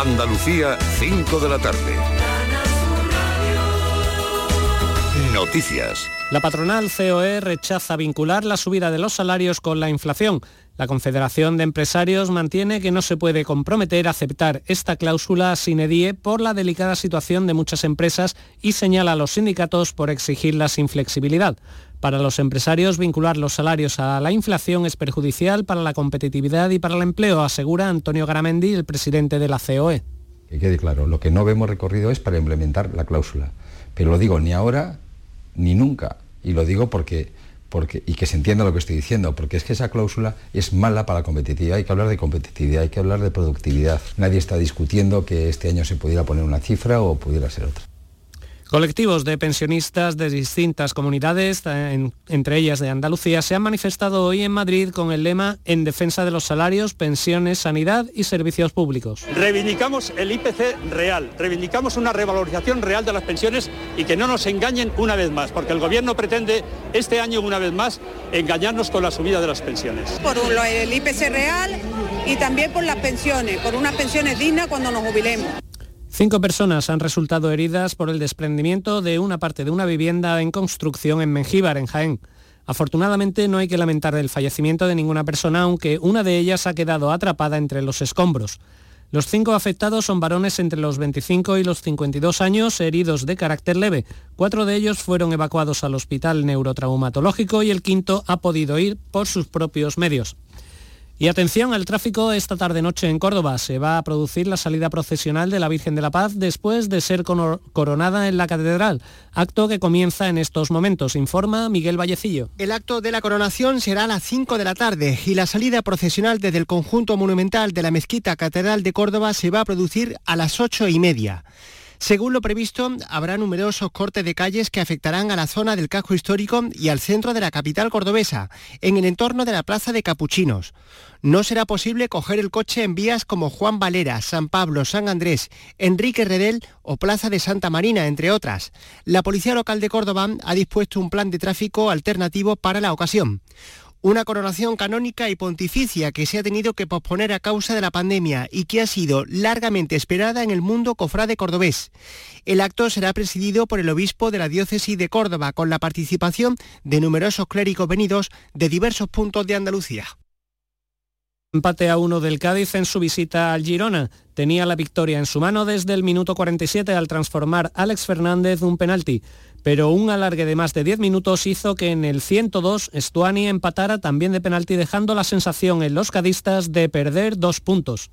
Andalucía, 5 de la tarde. Noticias. La patronal COE rechaza vincular la subida de los salarios con la inflación. La Confederación de Empresarios mantiene que no se puede comprometer a aceptar esta cláusula sin edie por la delicada situación de muchas empresas y señala a los sindicatos por exigirla sin flexibilidad. Para los empresarios, vincular los salarios a la inflación es perjudicial para la competitividad y para el empleo, asegura Antonio Garamendi, el presidente de la COE. Que quede claro, lo que no vemos recorrido es para implementar la cláusula. Pero lo digo ni ahora ni nunca. Y lo digo porque, porque, y que se entienda lo que estoy diciendo, porque es que esa cláusula es mala para la competitividad. Hay que hablar de competitividad, hay que hablar de productividad. Nadie está discutiendo que este año se pudiera poner una cifra o pudiera ser otra. Colectivos de pensionistas de distintas comunidades, entre ellas de Andalucía, se han manifestado hoy en Madrid con el lema En defensa de los salarios, pensiones, sanidad y servicios públicos. Reivindicamos el IPC real, reivindicamos una revalorización real de las pensiones y que no nos engañen una vez más, porque el Gobierno pretende este año una vez más engañarnos con la subida de las pensiones. Por el IPC real y también por las pensiones, por unas pensiones dignas cuando nos jubilemos. Cinco personas han resultado heridas por el desprendimiento de una parte de una vivienda en construcción en Mengíbar, en Jaén. Afortunadamente no hay que lamentar el fallecimiento de ninguna persona, aunque una de ellas ha quedado atrapada entre los escombros. Los cinco afectados son varones entre los 25 y los 52 años, heridos de carácter leve. Cuatro de ellos fueron evacuados al hospital neurotraumatológico y el quinto ha podido ir por sus propios medios. Y atención al tráfico esta tarde-noche en Córdoba. Se va a producir la salida procesional de la Virgen de la Paz después de ser coronada en la Catedral, acto que comienza en estos momentos, informa Miguel Vallecillo. El acto de la coronación será a las 5 de la tarde y la salida procesional desde el conjunto monumental de la Mezquita Catedral de Córdoba se va a producir a las 8 y media. Según lo previsto, habrá numerosos cortes de calles que afectarán a la zona del casco histórico y al centro de la capital cordobesa, en el entorno de la Plaza de Capuchinos. No será posible coger el coche en vías como Juan Valera, San Pablo, San Andrés, Enrique Redel o Plaza de Santa Marina, entre otras. La Policía Local de Córdoba ha dispuesto un plan de tráfico alternativo para la ocasión. Una coronación canónica y pontificia que se ha tenido que posponer a causa de la pandemia y que ha sido largamente esperada en el mundo cofrade cordobés. El acto será presidido por el obispo de la diócesis de Córdoba con la participación de numerosos clérigos venidos de diversos puntos de Andalucía. Empate a uno del Cádiz en su visita al Girona. Tenía la victoria en su mano desde el minuto 47 al transformar Alex Fernández un penalti pero un alargue de más de 10 minutos hizo que en el 102 Stuani empatara también de penalti dejando la sensación en los cadistas de perder dos puntos.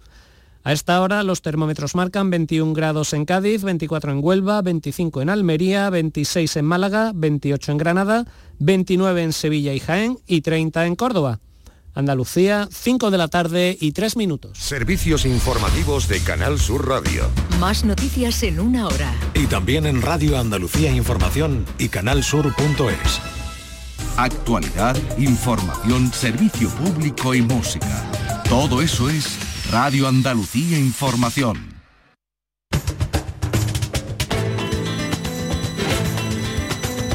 A esta hora los termómetros marcan 21 grados en Cádiz, 24 en Huelva, 25 en Almería, 26 en Málaga, 28 en Granada, 29 en Sevilla y Jaén y 30 en Córdoba. Andalucía, 5 de la tarde y 3 minutos. Servicios informativos de Canal Sur Radio. Más noticias en una hora. Y también en Radio Andalucía Información y canalsur.es. Actualidad, información, servicio público y música. Todo eso es Radio Andalucía Información.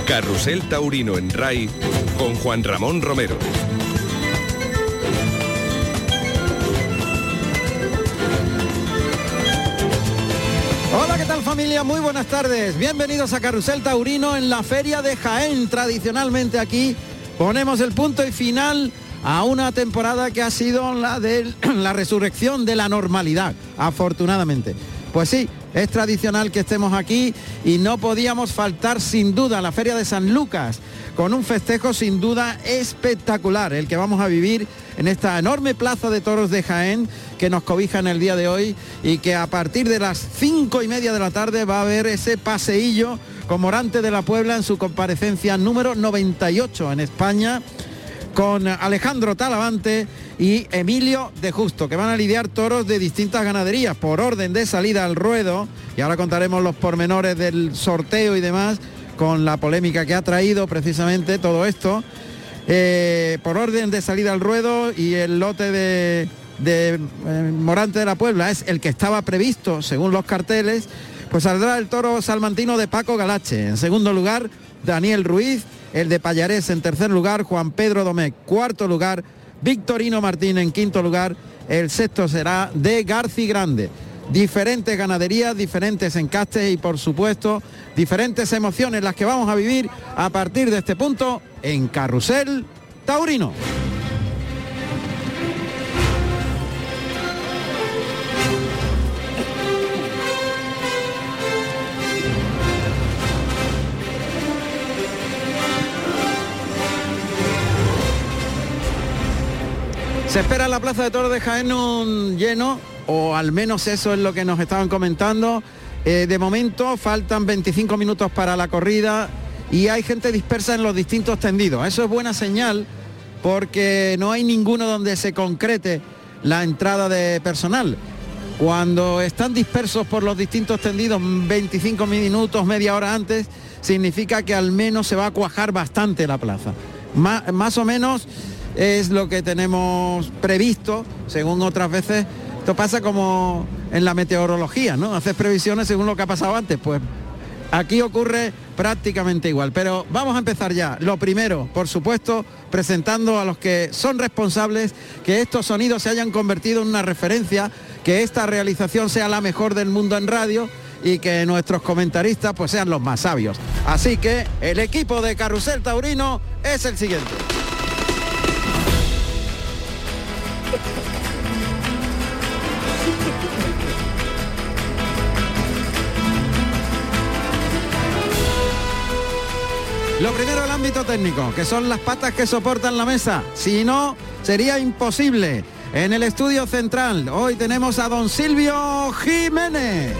Carrusel Taurino en RAI con Juan Ramón Romero. Muy buenas tardes. Bienvenidos a Carrusel Taurino en la Feria de Jaén. Tradicionalmente aquí ponemos el punto y final a una temporada que ha sido la de la resurrección de la normalidad, afortunadamente. Pues sí, es tradicional que estemos aquí y no podíamos faltar sin duda la Feria de San Lucas, con un festejo sin duda espectacular, el que vamos a vivir en esta enorme plaza de toros de Jaén que nos cobija en el día de hoy y que a partir de las cinco y media de la tarde va a haber ese paseillo con Morante de la Puebla en su comparecencia número 98 en España con Alejandro Talavante y Emilio de Justo, que van a lidiar toros de distintas ganaderías por orden de salida al ruedo, y ahora contaremos los pormenores del sorteo y demás, con la polémica que ha traído precisamente todo esto. Eh, por orden de salida al ruedo y el lote de, de eh, Morante de la Puebla es el que estaba previsto según los carteles, pues saldrá el toro salmantino de Paco Galache. En segundo lugar, Daniel Ruiz, el de Payarés en tercer lugar, Juan Pedro Domecq, cuarto lugar, Victorino Martín en quinto lugar, el sexto será de Garci Grande. diferentes ganaderías, diferentes encastes y por supuesto diferentes emociones las que vamos a vivir a partir de este punto en Carrusel Taurino. Se espera la Plaza de Toros de Jaén un lleno, o al menos eso es lo que nos estaban comentando. Eh, de momento faltan 25 minutos para la corrida y hay gente dispersa en los distintos tendidos. Eso es buena señal porque no hay ninguno donde se concrete la entrada de personal. Cuando están dispersos por los distintos tendidos 25 minutos, media hora antes, significa que al menos se va a cuajar bastante la plaza. más o menos es lo que tenemos previsto, según otras veces. Esto pasa como en la meteorología, ¿no? Haces previsiones según lo que ha pasado antes. Pues aquí ocurre prácticamente igual. Pero vamos a empezar ya. Lo primero, por supuesto, presentando a los que son responsables que estos sonidos se hayan convertido en una referencia, que esta realización sea la mejor del mundo en radio y que nuestros comentaristas pues sean los más sabios. Así que el equipo de Carrusel Taurino es el siguiente. Lo primero el ámbito técnico, que son las patas que soportan la mesa. Si no, sería imposible. En el estudio central, hoy tenemos a don Silvio Jiménez.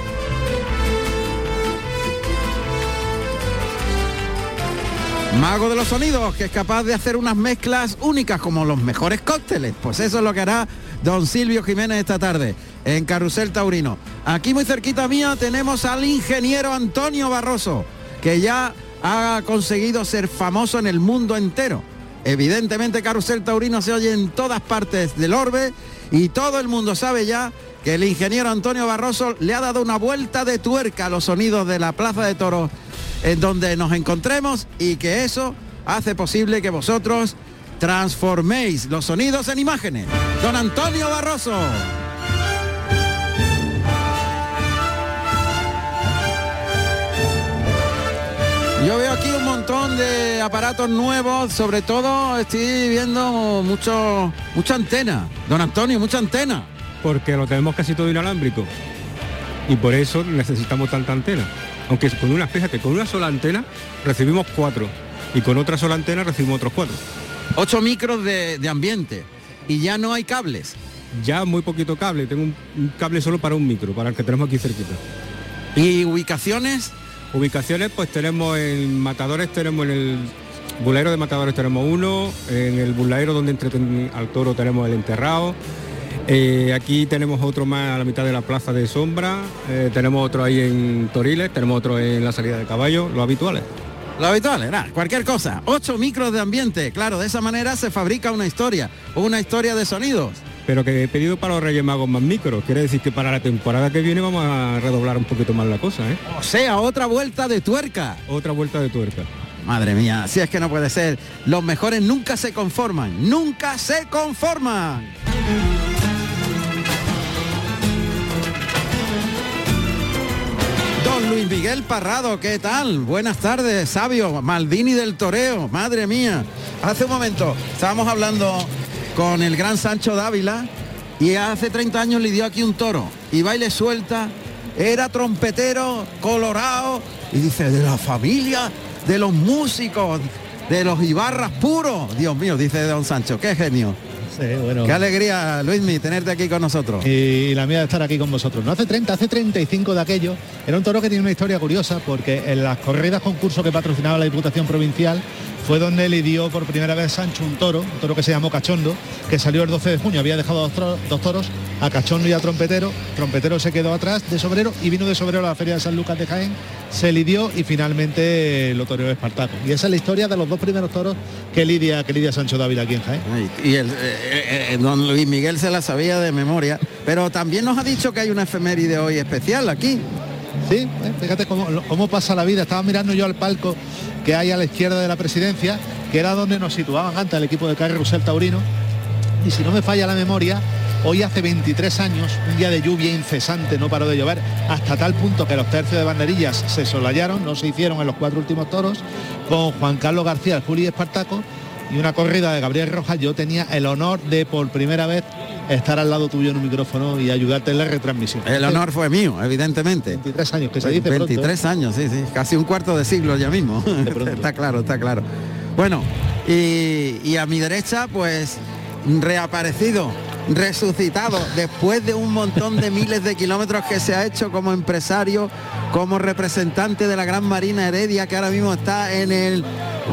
Mago de los sonidos, que es capaz de hacer unas mezclas únicas como los mejores cócteles. Pues eso es lo que hará don Silvio Jiménez esta tarde en Carrusel Taurino. Aquí muy cerquita mía tenemos al ingeniero Antonio Barroso, que ya ha conseguido ser famoso en el mundo entero. Evidentemente Carrusel Taurino se oye en todas partes del orbe y todo el mundo sabe ya que el ingeniero Antonio Barroso le ha dado una vuelta de tuerca a los sonidos de la Plaza de Toros en donde nos encontremos y que eso hace posible que vosotros transforméis los sonidos en imágenes. Don Antonio Barroso. Aparatos nuevos, sobre todo estoy viendo mucho, mucha antena. Don Antonio, mucha antena. Porque lo tenemos casi todo inalámbrico. Y por eso necesitamos tanta antena. Aunque con una, fíjate, con una sola antena recibimos cuatro. Y con otra sola antena recibimos otros cuatro. Ocho micros de, ambiente. Y ya no hay cables. Ya muy poquito cable. Tengo un, cable solo para un micro, para el que tenemos aquí cerquita. ¿Y ubicaciones? Ubicaciones, pues tenemos en Matadores, tenemos en el Bulaero de Matadores tenemos uno, en el Bulaero donde entreten al toro tenemos el enterrado, eh, aquí tenemos otro más a la mitad de la plaza de Sombra, eh, tenemos otro ahí en Toriles, tenemos otro en la salida de caballo, lo habituales. Lo habitual, era cualquier cosa. Ocho micros de ambiente, claro, de esa manera se fabrica una historia, una historia de sonidos pero que he pedido para los Reyes Magos más micros. Quiere decir que para la temporada que viene vamos a redoblar un poquito más la cosa, ¿eh? O sea, otra vuelta de tuerca. Otra vuelta de tuerca. Madre mía, si es que no puede ser. Los mejores nunca se conforman, nunca se conforman. Don Luis Miguel Parrado, ¿qué tal? Buenas tardes, sabio, Maldini del Toreo, madre mía. Hace un momento estábamos hablando con el gran Sancho Dávila y hace 30 años le dio aquí un toro y baile suelta, era trompetero, colorado y dice, de la familia, de los músicos, de los Ibarras puros. Dios mío, dice don Sancho, qué genio. bueno. Qué alegría, Luismi, tenerte aquí con nosotros. Y la mía de estar aquí con vosotros. No hace 30, hace 35 de aquello. Era un toro que tiene una historia curiosa porque en las corridas concurso que patrocinaba la Diputación Provincial fue donde le dio por primera vez Sancho un toro, un toro que se llamó Cachondo, que salió el 12 de junio, había dejado dos, toros, a Cachondo y a Trompetero, Trompetero se quedó atrás de Sobrero y vino de Sobrero a la Feria de San Lucas de Jaén, se lidió y finalmente lo toreó Espartaco. Y esa es la historia de los dos primeros toros que lidia, que lidia Sancho Dávila aquí en Jaén. y el, eh, eh, eh, don Luis Miguel se la sabía de memoria, pero también nos ha dicho que hay una efeméride hoy especial aquí. Sí, fíjate cómo, cómo pasa la vida. Estaba mirando yo al palco que hay a la izquierda de la presidencia, que era donde nos situaban antes el equipo de Carrusel Taurino. Y si no me falla la memoria, Hoy hace 23 años, un día de lluvia incesante, no paró de llover, hasta tal punto que los tercios de banderillas se solayaron, no se hicieron en los cuatro últimos toros, con Juan Carlos García, el Juli Espartaco, y una corrida de Gabriel Rojas. Yo tenía el honor de por primera vez estar al lado tuyo en un micrófono y ayudarte en la retransmisión. El honor fue mío, evidentemente. 23 años, que se dice 23 pronto, ¿eh? años, sí, sí, casi un cuarto de siglo ya mismo. está claro, está claro. Bueno, y, y a mi derecha, pues reaparecido, resucitado, después de un montón de miles de kilómetros que se ha hecho como empresario, como representante de la Gran Marina Heredia, que ahora mismo está en el,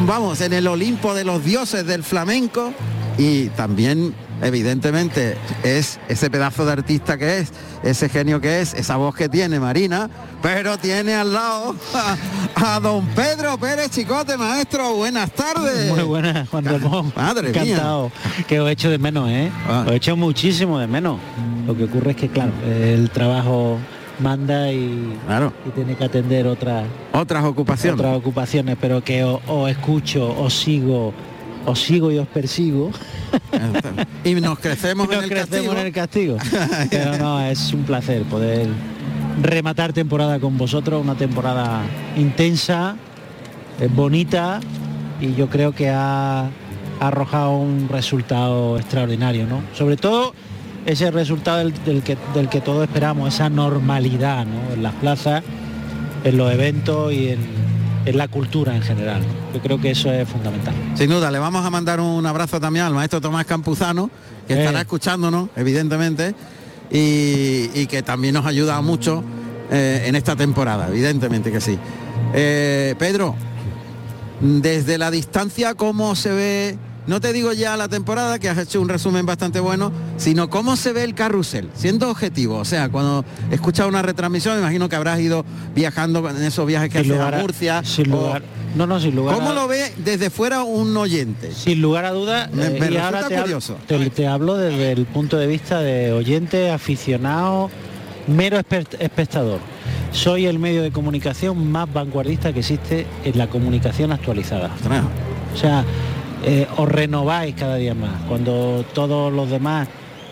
vamos, en el Olimpo de los dioses del flamenco, y también evidentemente es ese pedazo de artista que es, ese genio que es, esa voz que tiene Marina, pero tiene al lado a, a don Pedro Pérez Chicote, maestro, buenas tardes. Muy buenas, Juan Ramón. Madre mía. Encantado. Que os echo de menos, ¿eh? Os echo muchísimo de menos. Lo que ocurre es que, claro, el trabajo manda y, y tiene que atender otras otras ocupaciones. Otras ocupaciones, pero que os escucho, os sigo, os sigo y os persigo. y nos crecemos, Nos en, el crecemos castigo. en el castigo. Pero no, es un placer poder rematar temporada con vosotros, una temporada intensa, eh, bonita y yo creo que ha, ha arrojado un resultado extraordinario, ¿no? Sobre todo ese resultado del, del que, del que todos esperamos, esa normalidad, ¿no? En las plazas, en los eventos y en, en la cultura en general. Yo creo que eso es fundamental. Sin duda, le vamos a mandar un abrazo también al maestro Tomás Campuzano, que estará Eh. escuchándonos, evidentemente, y, y que también nos ayuda mucho eh, en esta temporada, evidentemente que sí. Eh, Pedro, desde la distancia, ¿cómo se ve? No te digo ya la temporada, que has hecho un resumen bastante bueno, sino cómo se ve el carrusel, siendo objetivo. O sea, cuando escuchas una retransmisión, me imagino que habrás ido viajando en esos viajes que haces a Murcia. sin o- lugar- no, no, sin lugar ¿Cómo a- lo ve desde fuera un oyente? Sin lugar a dudas, Me- eh, me y resulta ahora te, hablo- curioso. te- te hablo desde el punto de vista de oyente, aficionado, mero espe- espectador. Soy el medio de comunicación más vanguardista que existe en la comunicación actualizada. O sea, eh, os renováis cada día más. Cuando todos los demás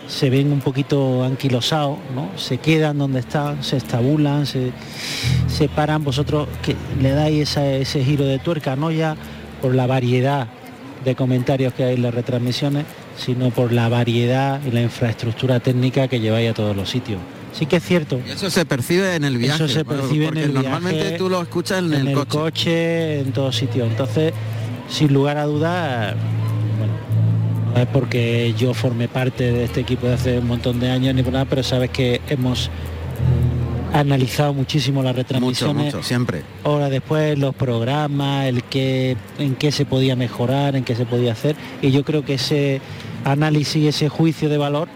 se ven un poquito anquilosados, ¿no? Se quedan donde están, se estabulan, se, se paran, vosotros que le dais esa- ese giro de tuerca, no ya por la variedad de comentarios que hay en las retransmisiones, sino por la variedad y la infraestructura técnica que lleváis a todos los sitios. Sí que es cierto. Y eso se percibe en el viaje. Eso se bueno, percibe en el normalmente viaje, tú lo escuchas en, en el, el coche, en todos sitios. Entonces, sin lugar a dudas, bueno, no es porque yo formé parte de este equipo de hace un montón de años ni por nada, pero sabes que hemos analizado muchísimo las Mucho, retransmisiones. mucho, siempre. Ahora después los programas, el que, en qué se podía mejorar, en qué se podía hacer. Y yo creo que ese análisis, ese juicio de valor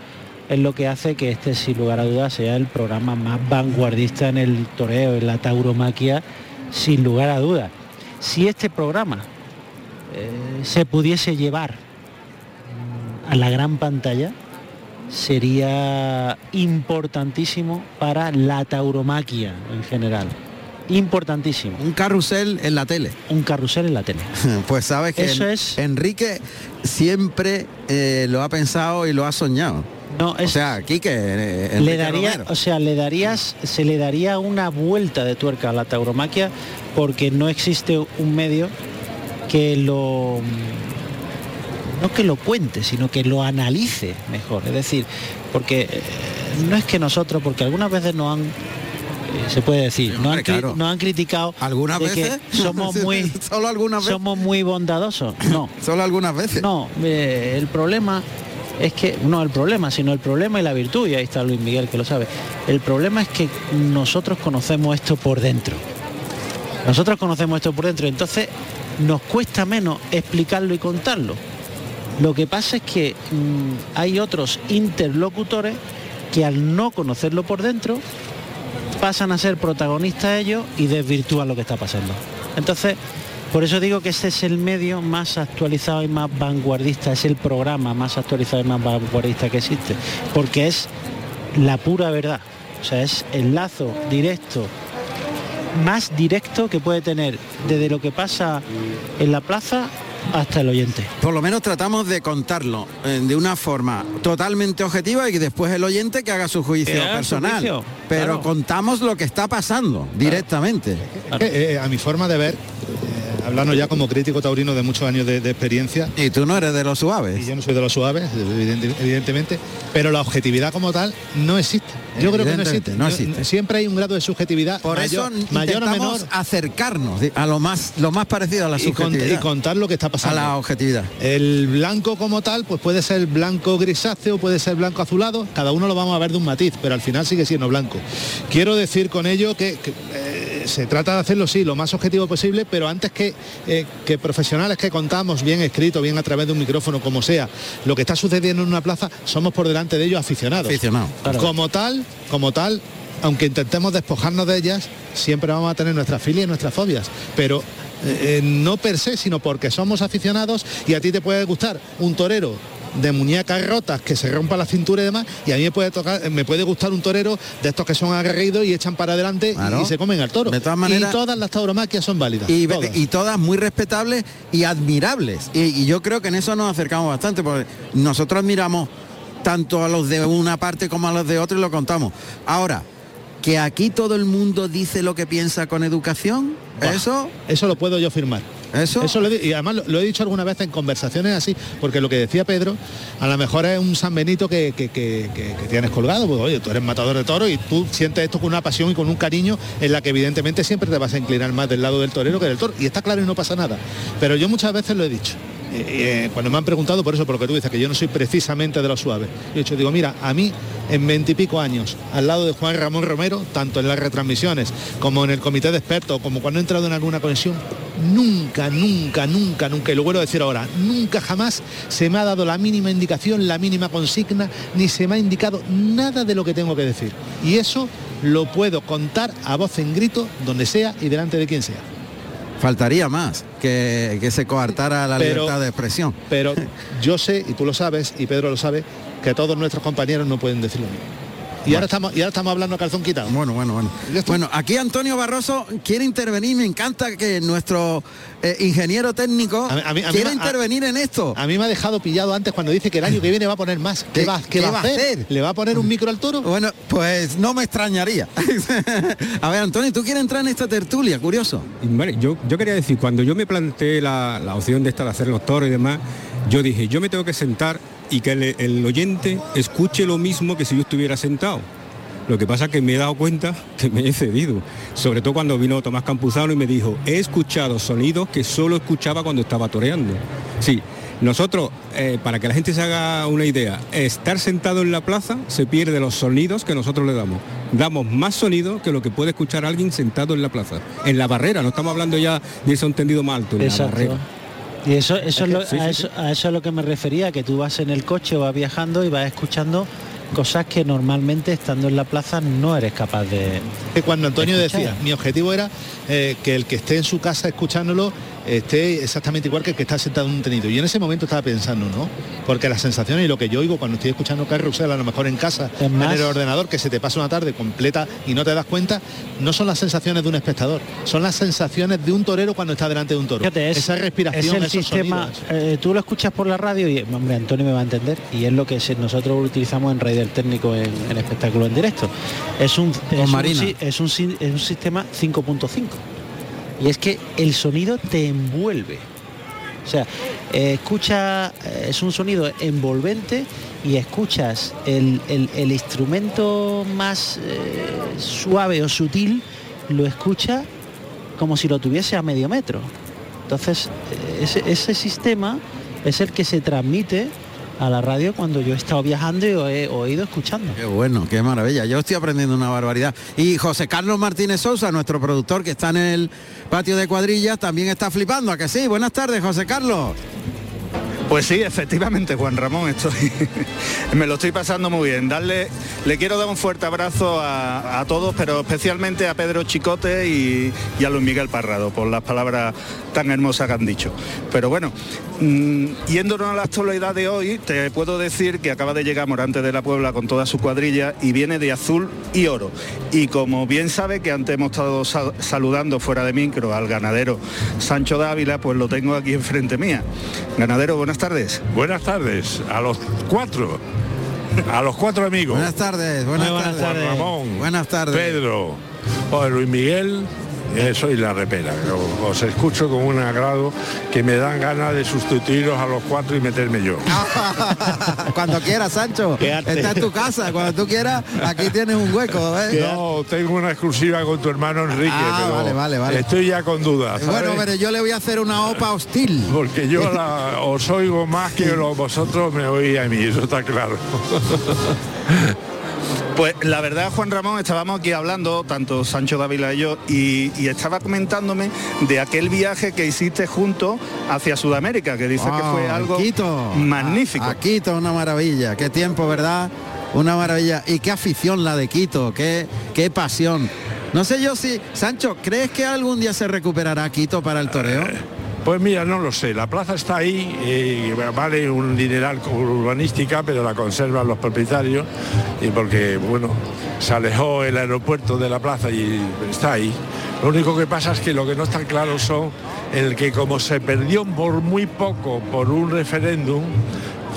es lo que hace que este, sin lugar a dudas, sea el programa más vanguardista en el toreo, en la tauromaquia, sin lugar a dudas. Si este programa eh, se pudiese llevar a la gran pantalla, sería importantísimo para la tauromaquia en general. Importantísimo. Un carrusel en la tele. Un carrusel en la tele. Pues sabes que Eso en- es- Enrique siempre eh, lo ha pensado y lo ha soñado. No, o sea, Quique, eh, le daría, Romero. o sea, le darías, se le daría una vuelta de tuerca a la tauromaquia porque no existe un medio que lo no que lo cuente, sino que lo analice mejor. Es decir, porque eh, no es que nosotros, porque algunas veces nos han eh, se puede decir, no han, claro. nos han criticado ¿Algunas de que veces? somos muy Solo algunas veces. somos muy bondadosos. No, Solo algunas veces. no, eh, el problema es que, no el problema, sino el problema y la virtud, y ahí está Luis Miguel que lo sabe. El problema es que nosotros conocemos esto por dentro. Nosotros conocemos esto por dentro, entonces nos cuesta menos explicarlo y contarlo. Lo que pasa es que mm, hay otros interlocutores que al no conocerlo por dentro pasan a ser protagonistas ellos y desvirtúan lo que está pasando. Entonces, por eso digo que este es el medio más actualizado y más vanguardista, es el programa más actualizado y más vanguardista que existe, porque es la pura verdad. O sea, es el lazo directo, más directo que puede tener desde lo que pasa en la plaza hasta el oyente. Por lo menos tratamos de contarlo eh, de una forma totalmente objetiva y que después el oyente que haga su juicio su personal. juicio, Pero claro. contamos lo que está pasando directamente. Es que, eh, a mi forma de ver, eh, hablando ya como crítico taurino de muchos años de, de experiencia. Y tú no eres de los suaves. Y yo no soy de los suaves, evidente- evidentemente, pero la objetividad como tal no existe. Yo creo que no existe. no Yo- existe. siempre hay un grado de subjetividad Por mayor, eso mayor o menor acercarnos a lo más lo más parecido a la y, cont- subjetividad. y contar lo que está pasando. A la objetividad. El blanco como tal, pues puede ser blanco grisáceo, puede ser blanco azulado, cada uno lo vamos a ver de un matiz, pero al final sigue siendo blanco. Quiero decir con ello que, que, eh, se trata de hacerlo sí, lo más objetivo posible, pero antes que, eh, que profesionales que contamos bien escrito, bien a través de un micrófono, como sea, lo que está sucediendo en una plaza, somos por delante de ellos aficionados. Aficionados. Como tal, como tal, aunque intentemos despojarnos de ellas, siempre vamos a tener nuestras filias y nuestras fobias. Pero eh, eh, no per se, sino porque somos aficionados y a ti te puede gustar un torero de muñecas rotas que se rompa la cintura y demás y a mí me puede tocar me puede gustar un torero de estos que son aguerridos y echan para adelante y- Claro. y, se comen al toro De todas maneras- y todas las tauromaquias son válidas y, todas. y todas muy respetables y admirables. Y, y yo creo que en eso nos acercamos bastante, porque nosotros admiramos tanto a los de una parte como a los de otra y lo contamos. Ahora, que aquí todo el mundo dice lo que piensa con educación, eso, eso lo puedo yo firmar eso, Eso lo he y además lo, he dicho alguna vez en conversaciones así, porque lo que decía Pedro, a lo mejor es un San Benito que, que- que- tienes colgado, pues oye, tú eres matador de toros y tú sientes esto con una pasión y con un cariño en la que evidentemente siempre te vas a inclinar más del lado del torero que del toro. Y está claro y no pasa nada. Pero yo muchas veces lo he dicho. Eh, eh, cuando me han preguntado por eso, por lo que tú dices, que yo no soy precisamente de los suaves. Yo he dicho, digo, mira, a mí en veintipico años, al lado de Juan Ramón Romero, tanto en las retransmisiones como en el comité de expertos, como cuando he entrado en alguna conexión, nunca, nunca, nunca, nunca, y lo vuelvo a decir ahora, nunca jamás se me ha dado la mínima indicación, la mínima consigna, ni se me ha indicado nada de lo que tengo que decir. Y eso lo puedo contar a voz en grito, donde sea y delante de quien sea. Faltaría más que, que se coartara la Pero- libertad de expresión. Pero yo sé, y tú lo sabes, y Pedro lo sabe, que todos nuestros compañeros no pueden decir lo mismo. Y, ahora, estamos, y ahora estamos hablando a calzón quitado. Bueno, bueno, bueno. Bueno, aquí Antonio Barroso quiere intervenir, me encanta que nuestro eh, ingeniero técnico A mí- a mí- a mí quiere a- intervenir en esto. A mí me ha dejado pillado antes cuando dice que el año que viene va a poner más. ¿Qué, ¿Qué- va, qué qué va va a hacer? hacer? ¿Le va a poner un micro al toro? Bueno, pues no me extrañaría. a ver, Antonio, ¿tú quieres entrar en esta tertulia? Curioso. Vale, yo, yo quería decir, cuando yo me planteé la, la opción de esta de hacer los toros y demás, yo dije, yo me tengo que sentar y que el, el oyente escuche lo mismo que si yo estuviera sentado. Lo que pasa es que me he dado cuenta que me he cedido, sobre todo cuando vino Tomás Campuzano y me dijo, he escuchado sonidos que solo escuchaba cuando estaba toreando. Sí, nosotros, eh, para que la gente se haga una idea, estar sentado en la plaza se pierde los sonidos que nosotros le damos. Damos más sonido que lo que puede escuchar alguien sentado en la plaza. En la barrera, no estamos hablando ya de ese entendido más alto, en la barrera. Y eso, eso, es lo- sí, a, sí, eso, a eso es lo que me refería, que tú vas en el coche o vas viajando y vas escuchando cosas que normalmente estando en la plaza no eres capaz de... Cuando Antonio Escuchar. decía, mi objetivo era eh, que el que esté en su casa escuchándolo esté exactamente igual que el que está sentado en un tenido. Y en ese momento estaba pensando, ¿no? Porque las sensaciones y lo que yo oigo cuando estoy escuchando carrusel, a lo mejor en casa, en el ordenador, que se te pasa una tarde completa y no te das cuenta, no son las sensaciones de un espectador, son las sensaciones de un torero cuando está delante de un toro. Fíjate, es, Esa respiración, es el esos sistema, sonidos. eh, tú lo escuchas por la radio y, hombre, Antonio me va a entender, y es lo que nosotros utilizamos en Raider Técnico en, en espectáculo en directo. Es un, es un, es un es un sistema 5.5. Y es que el sonido te envuelve. O sea, eh, escucha, eh, es un sonido envolvente y escuchas el, el- instrumento más eh, suave o sutil, lo escucha como si lo tuviese a medio metro. Entonces, ese sistema es el que se transmite a la radio cuando yo he estado viajando y o he oído escuchando. Qué bueno, qué maravilla. Yo estoy aprendiendo una barbaridad. Y José Carlos Martínez Sousa, nuestro productor que está en el patio de cuadrillas, también está flipando, ¿a que sí? Buenas tardes, José Carlos. Pues sí, efectivamente, Juan Ramón, estoy, me lo estoy pasando muy bien. Darle, le quiero dar un fuerte abrazo a, a todos, pero especialmente a Pedro Chicote y, a Luis Miguel Parrado por las palabras tan hermosas que han dicho. Pero bueno, mm, yéndonos a la actualidad de hoy, te puedo decir que acaba de llegar Morante de la Puebla con toda su cuadrilla y viene de azul y oro. Y como bien sabe que antes hemos estado sa- saludando fuera de micro al ganadero Sancho Dávila, pues lo tengo aquí enfrente mía. Ganadero, buenas tardes. Buenas tardes, a los cuatro. A los cuatro amigos. Buenas tardes, buenas, tardes. tardes. Ramón. Buenas tardes. Pedro, Luis Miguel, eh, soy la repera. Os, os escucho con un agrado que me dan ganas de sustituiros a los cuatro y meterme yo. cuando quieras, Sancho. Está en tu casa, cuando tú quieras, aquí tienes un hueco. ¿eh? No, tengo una exclusiva con tu hermano Enrique, Ah, pero vale, vale, vale. estoy ya con dudas. ¿sabes? Bueno, pero yo le voy a hacer una opa hostil. Porque yo la- os oigo más que lo- vosotros me oís a mí, eso está claro. Pues la verdad, Juan Ramón, estábamos aquí hablando, tanto Sancho Dávila y yo, y, y estaba comentándome de aquel viaje que hiciste junto hacia Sudamérica, que dice que fue Ah, algo Quito. magnífico. A, a Quito, una maravilla. Qué tiempo, ¿verdad? Una maravilla. Y qué afición la de Quito, qué, qué pasión. No sé yo si, Sancho, ¿crees que algún día se recuperará Quito para el toreo? Pues mira, no lo sé. La plaza está ahí, eh, vale un dineral urbanística, pero la conservan los propietarios y porque, bueno, se alejó el aeropuerto de la plaza y está ahí. Lo único que pasa es que lo que no está claro son el que como se perdió por muy poco por un referéndum,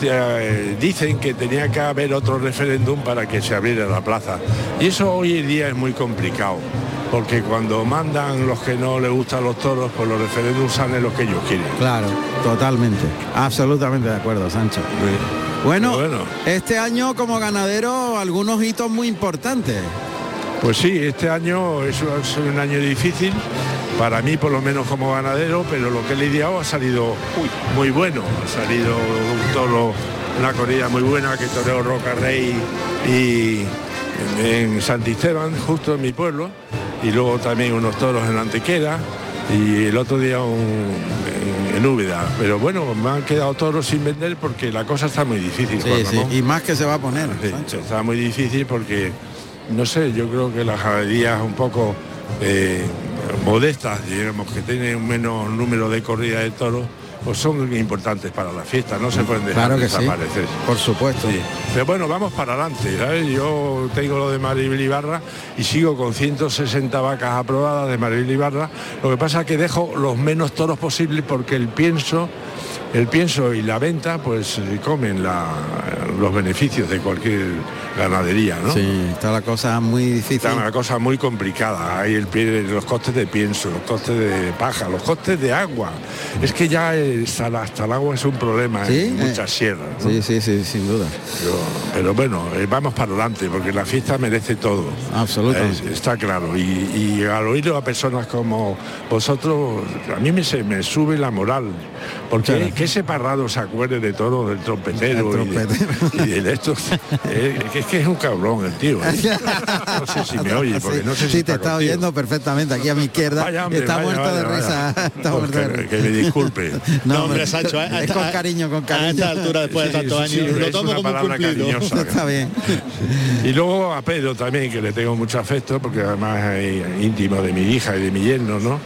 eh, dicen que tenía que haber otro referéndum para que se abriera la plaza. Y eso hoy en día es muy complicado, porque cuando mandan los que no les gustan los toros, pues los referéndums salen los que ellos quieren. Claro, totalmente. Absolutamente de acuerdo, Sancho. Bueno, este año como ganadero algunos hitos muy importantes. Pues sí, este año es un, es un año difícil, para mí por lo menos como ganadero, pero lo que he lidiado ha salido muy bueno. Ha salido un toro, una corrida muy buena que toreó Roca Rey y en Santisteban, justo en mi pueblo, y luego también unos toros en Antequera y el otro día un, en, en Úbeda. Pero bueno, me han quedado toros sin vender porque la cosa está muy difícil. Sí, sí, y más que se va a poner. Sí, está muy difícil porque, no sé, yo creo que las ganaderías un poco eh, modestas, digamos, que tienen un menos número de corridas de toros, pues son importantes para la fiesta, no se pueden dejar Claro que sí, desaparecer. por supuesto. Sí. Pero bueno, vamos para adelante, ¿sabes? Yo tengo lo de Maribel Ibarra y sigo con 160 vacas aprobadas de Maribel Ibarra. Lo que pasa es que dejo los menos toros posibles porque el pienso, el pienso y la venta, pues eh, comen la- los beneficios de cualquier ganadería, ¿no? Sí, está la cosa muy difícil. Está una cosa muy complicada. Hay el pie, los costes de pienso, los costes de paja, los costes de agua. Es que ya eh, hasta, la- hasta el agua es un problema ¿Sí? en muchas Eh, sierras. ¿no? Sí, sí, sí, sin duda. Pero, pero bueno, eh, vamos para adelante, porque la fiesta merece todo. Absolutamente. Es- está claro. Y, y al oírlo a personas como vosotros, a mí me, se, me sube la moral. Porque que ese parrado se acuerde de todo, del trompetero, El y de- y de, esto. eh, es que es un cabrón el tío. ¿eh? No sé si me oye, porque no sé si Sí, te está contigo. oyendo perfectamente aquí a mi izquierda. Vaya, hombre, está vaya, muerto vaya, de risa. Está Pues muerto de que- risa. que me disculpe. No, hombre, hombre, Sancho, es con cariño, con cariño. a esta altura, después de tantos años, lo es tomo una como un cumplido. cariñosa. Está bien. Y luego a Pedro también, que le tengo mucho afecto, porque además es íntimo de mi hija y de mi yerno, ¿no?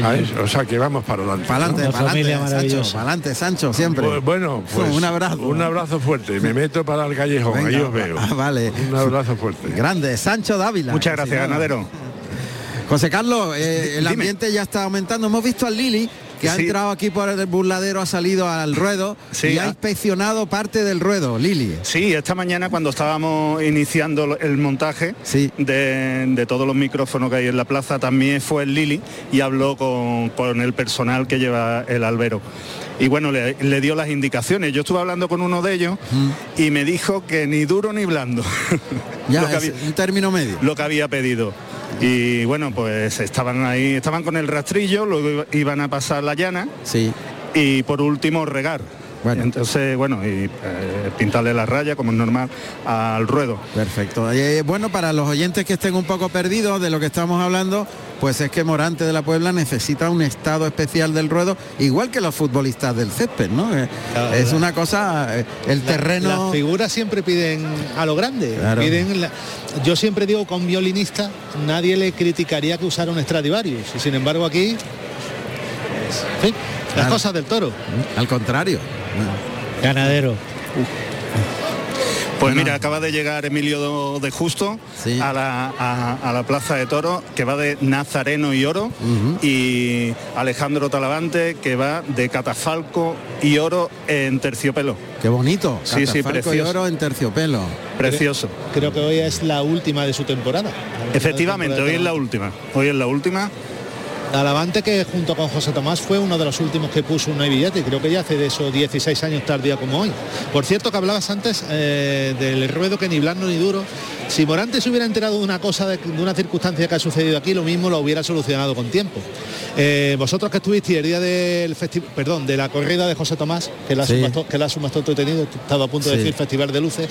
¿Sabes? O sea que vamos para adelante. Para adelante, ¿no? para adelante, Sancho, para adelante, Sancho, siempre. Bu- Bueno, pues un abrazo. Un abrazo fuerte. Me meto para el callejón, Venga, ahí os veo. ah, vale. Un abrazo fuerte. Grande, Sancho Dávila. Muchas gracias, ganadero. José Carlos, eh, el Dime. ambiente ya está aumentando. Hemos visto al Lili, que ha Sí. entrado aquí por el burladero, ha salido al ruedo Sí, y ha inspeccionado parte del ruedo, Lili. Sí, esta mañana cuando estábamos iniciando el montaje de, de todos los micrófonos que hay en la plaza, también fue el Lili y habló con, con el personal que lleva el albero. Y bueno, le, le dio las indicaciones. Yo estuve hablando con uno de ellos y me dijo que ni duro ni blando. Ya, había- un término medio. lo que había pedido. Y bueno, pues estaban ahí, estaban con el rastrillo, luego iba- iban a pasar la llana Sí. y por último regar. Bueno. Entonces, bueno, y eh, pintarle la raya, como es normal, al ruedo. Perfecto. Eh, bueno, para los oyentes que estén un poco perdidos de lo que estamos hablando, pues es que Morante de la Puebla necesita un estado especial del ruedo, igual que los futbolistas del césped, ¿no? Eh, Claro, es una cosa, eh, el terreno... Las figuras siempre piden a lo grande. Claro. Piden la- yo siempre digo que a un violinista nadie le criticaría que usara un Stradivarius. Y sin embargo aquí, pues, en fin, las Claro. cosas del toro. Al contrario. Ganadero. Pues mira, acaba de llegar Emilio de Justo a, la, a- a la Plaza de Toro, que va de Nazareno y Oro, y Alejandro Talavante, que va de Catafalco y Oro en terciopelo. Qué bonito. Sí, sí, Catafalco y precioso. oro en terciopelo. Precioso. Creo que hoy es la última de su temporada. Efectivamente, hoy es la última. Hoy es la última. Talavante que junto con José Tomás fue uno de los últimos que puso un billete y creo que ya hace de esos 16 años tardía como hoy. Por cierto que hablabas antes eh, del ruedo que ni blando ni duro. Si Morante se hubiera enterado de una cosa, de, de una circunstancia que ha sucedido aquí, lo mismo lo hubiera solucionado con tiempo. Eh, vosotros que estuvisteis el día del festi- perdón, de la corrida de José Tomás, que la, Sí. sumasto- que la sumastó tenido, he estado a punto de Sí. decir Festival de Luces,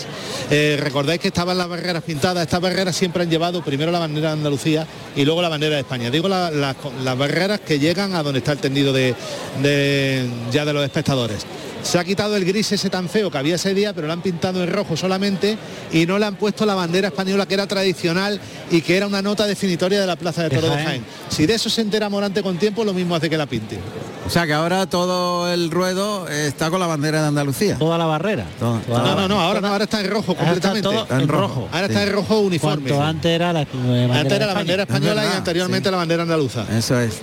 eh, recordáis que estaban las barreras pintadas, estas barreras siempre han llevado primero la bandera de Andalucía y luego la bandera de España. Digo la- la- las barreras que llegan a donde está el tendido de, de- ya de los espectadores. Se ha quitado el gris ese tan feo que había ese día, pero lo han pintado en rojo solamente y no le han puesto la bandera española que era tradicional y que era una nota definitoria de la Plaza de De Toro de Jaén. Jaén. Si de eso se entera Morante con tiempo, lo mismo hace que la pinte. O sea que ahora todo el ruedo está con la bandera de Andalucía. Toda la barrera. Toda No, la- no, no, ahora no, ahora está en rojo Ahora está completamente. todo en rojo. Ahora está en rojo uniforme. Cuanto antes era la, Antes era la bandera española y verdad, anteriormente la bandera andaluza. Eso es.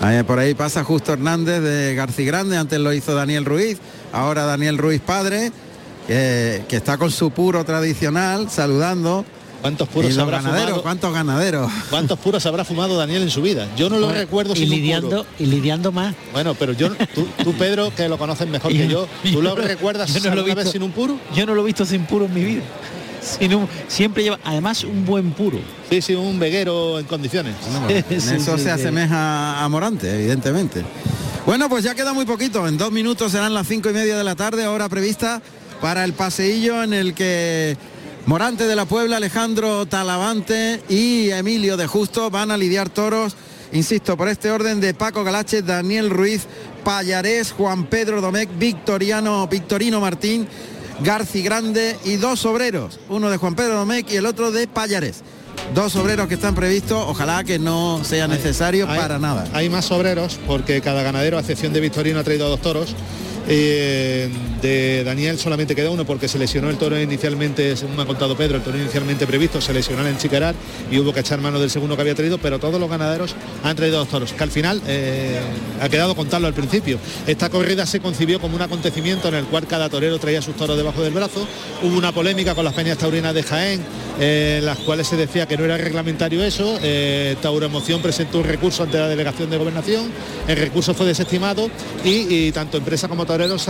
Ahí, por ahí pasa Justo Hernández de García Grande, antes lo hizo Daniel Ruiz, ahora Daniel Ruiz padre, que, que está con su puro tradicional, saludando. ¿Cuántos puros y habrá ganaderos? fumado? ¿Cuántos ganaderos? ¿Cuántos puros habrá fumado Daniel en su vida? Yo no lo Bueno, recuerdo y sin un lidiando, puro. y lidiando más. Bueno, pero yo, tú, tú, Pedro, que lo conoces mejor que yo, ¿tú lo recuerdas yo no lo he alguna vez visto- sin un puro? Yo no lo he visto sin puro en mi vida. Sin un- siempre lleva, además un buen puro. Sí, sí, un veguero en condiciones. En Sí, eso sí, se sí. asemeja a Morante, evidentemente. Bueno, pues ya queda muy poquito. En dos minutos serán las cinco y media de la tarde, hora prevista para el paseillo en el que Morante de la Puebla, Alejandro Talavante y Emilio de Justo van a lidiar toros, insisto, por este orden de Paco Galache, Daniel Ruiz, Payarés, Juan Pedro Domecq, Victoriano, Victorino Martín, Garci Grande y dos obreros, uno de Juan Pedro Domecq y el otro de Payarés. Dos obreros que están previstos, ojalá que no sea necesario Hay- para nada. Hay más obreros porque cada ganadero, a excepción de Victorino, ha traído dos toros. Eh, de Daniel solamente queda uno porque se lesionó el toro inicialmente, según me ha contado Pedro, el toro inicialmente previsto se lesionó en Chiquerar y hubo que echar mano del segundo que había traído, pero todos los ganaderos han traído dos toros, que al final eh, ha quedado contarlo al principio. Esta corrida se concibió como un acontecimiento en el cual cada torero traía sus toros debajo del brazo. Hubo una polémica con las peñas taurinas de Jaén, eh, en las cuales se decía que no era reglamentario eso. Eh, Tauromoción presentó un recurso ante la delegación de gobernación, el recurso fue desestimado y, y tanto empresa como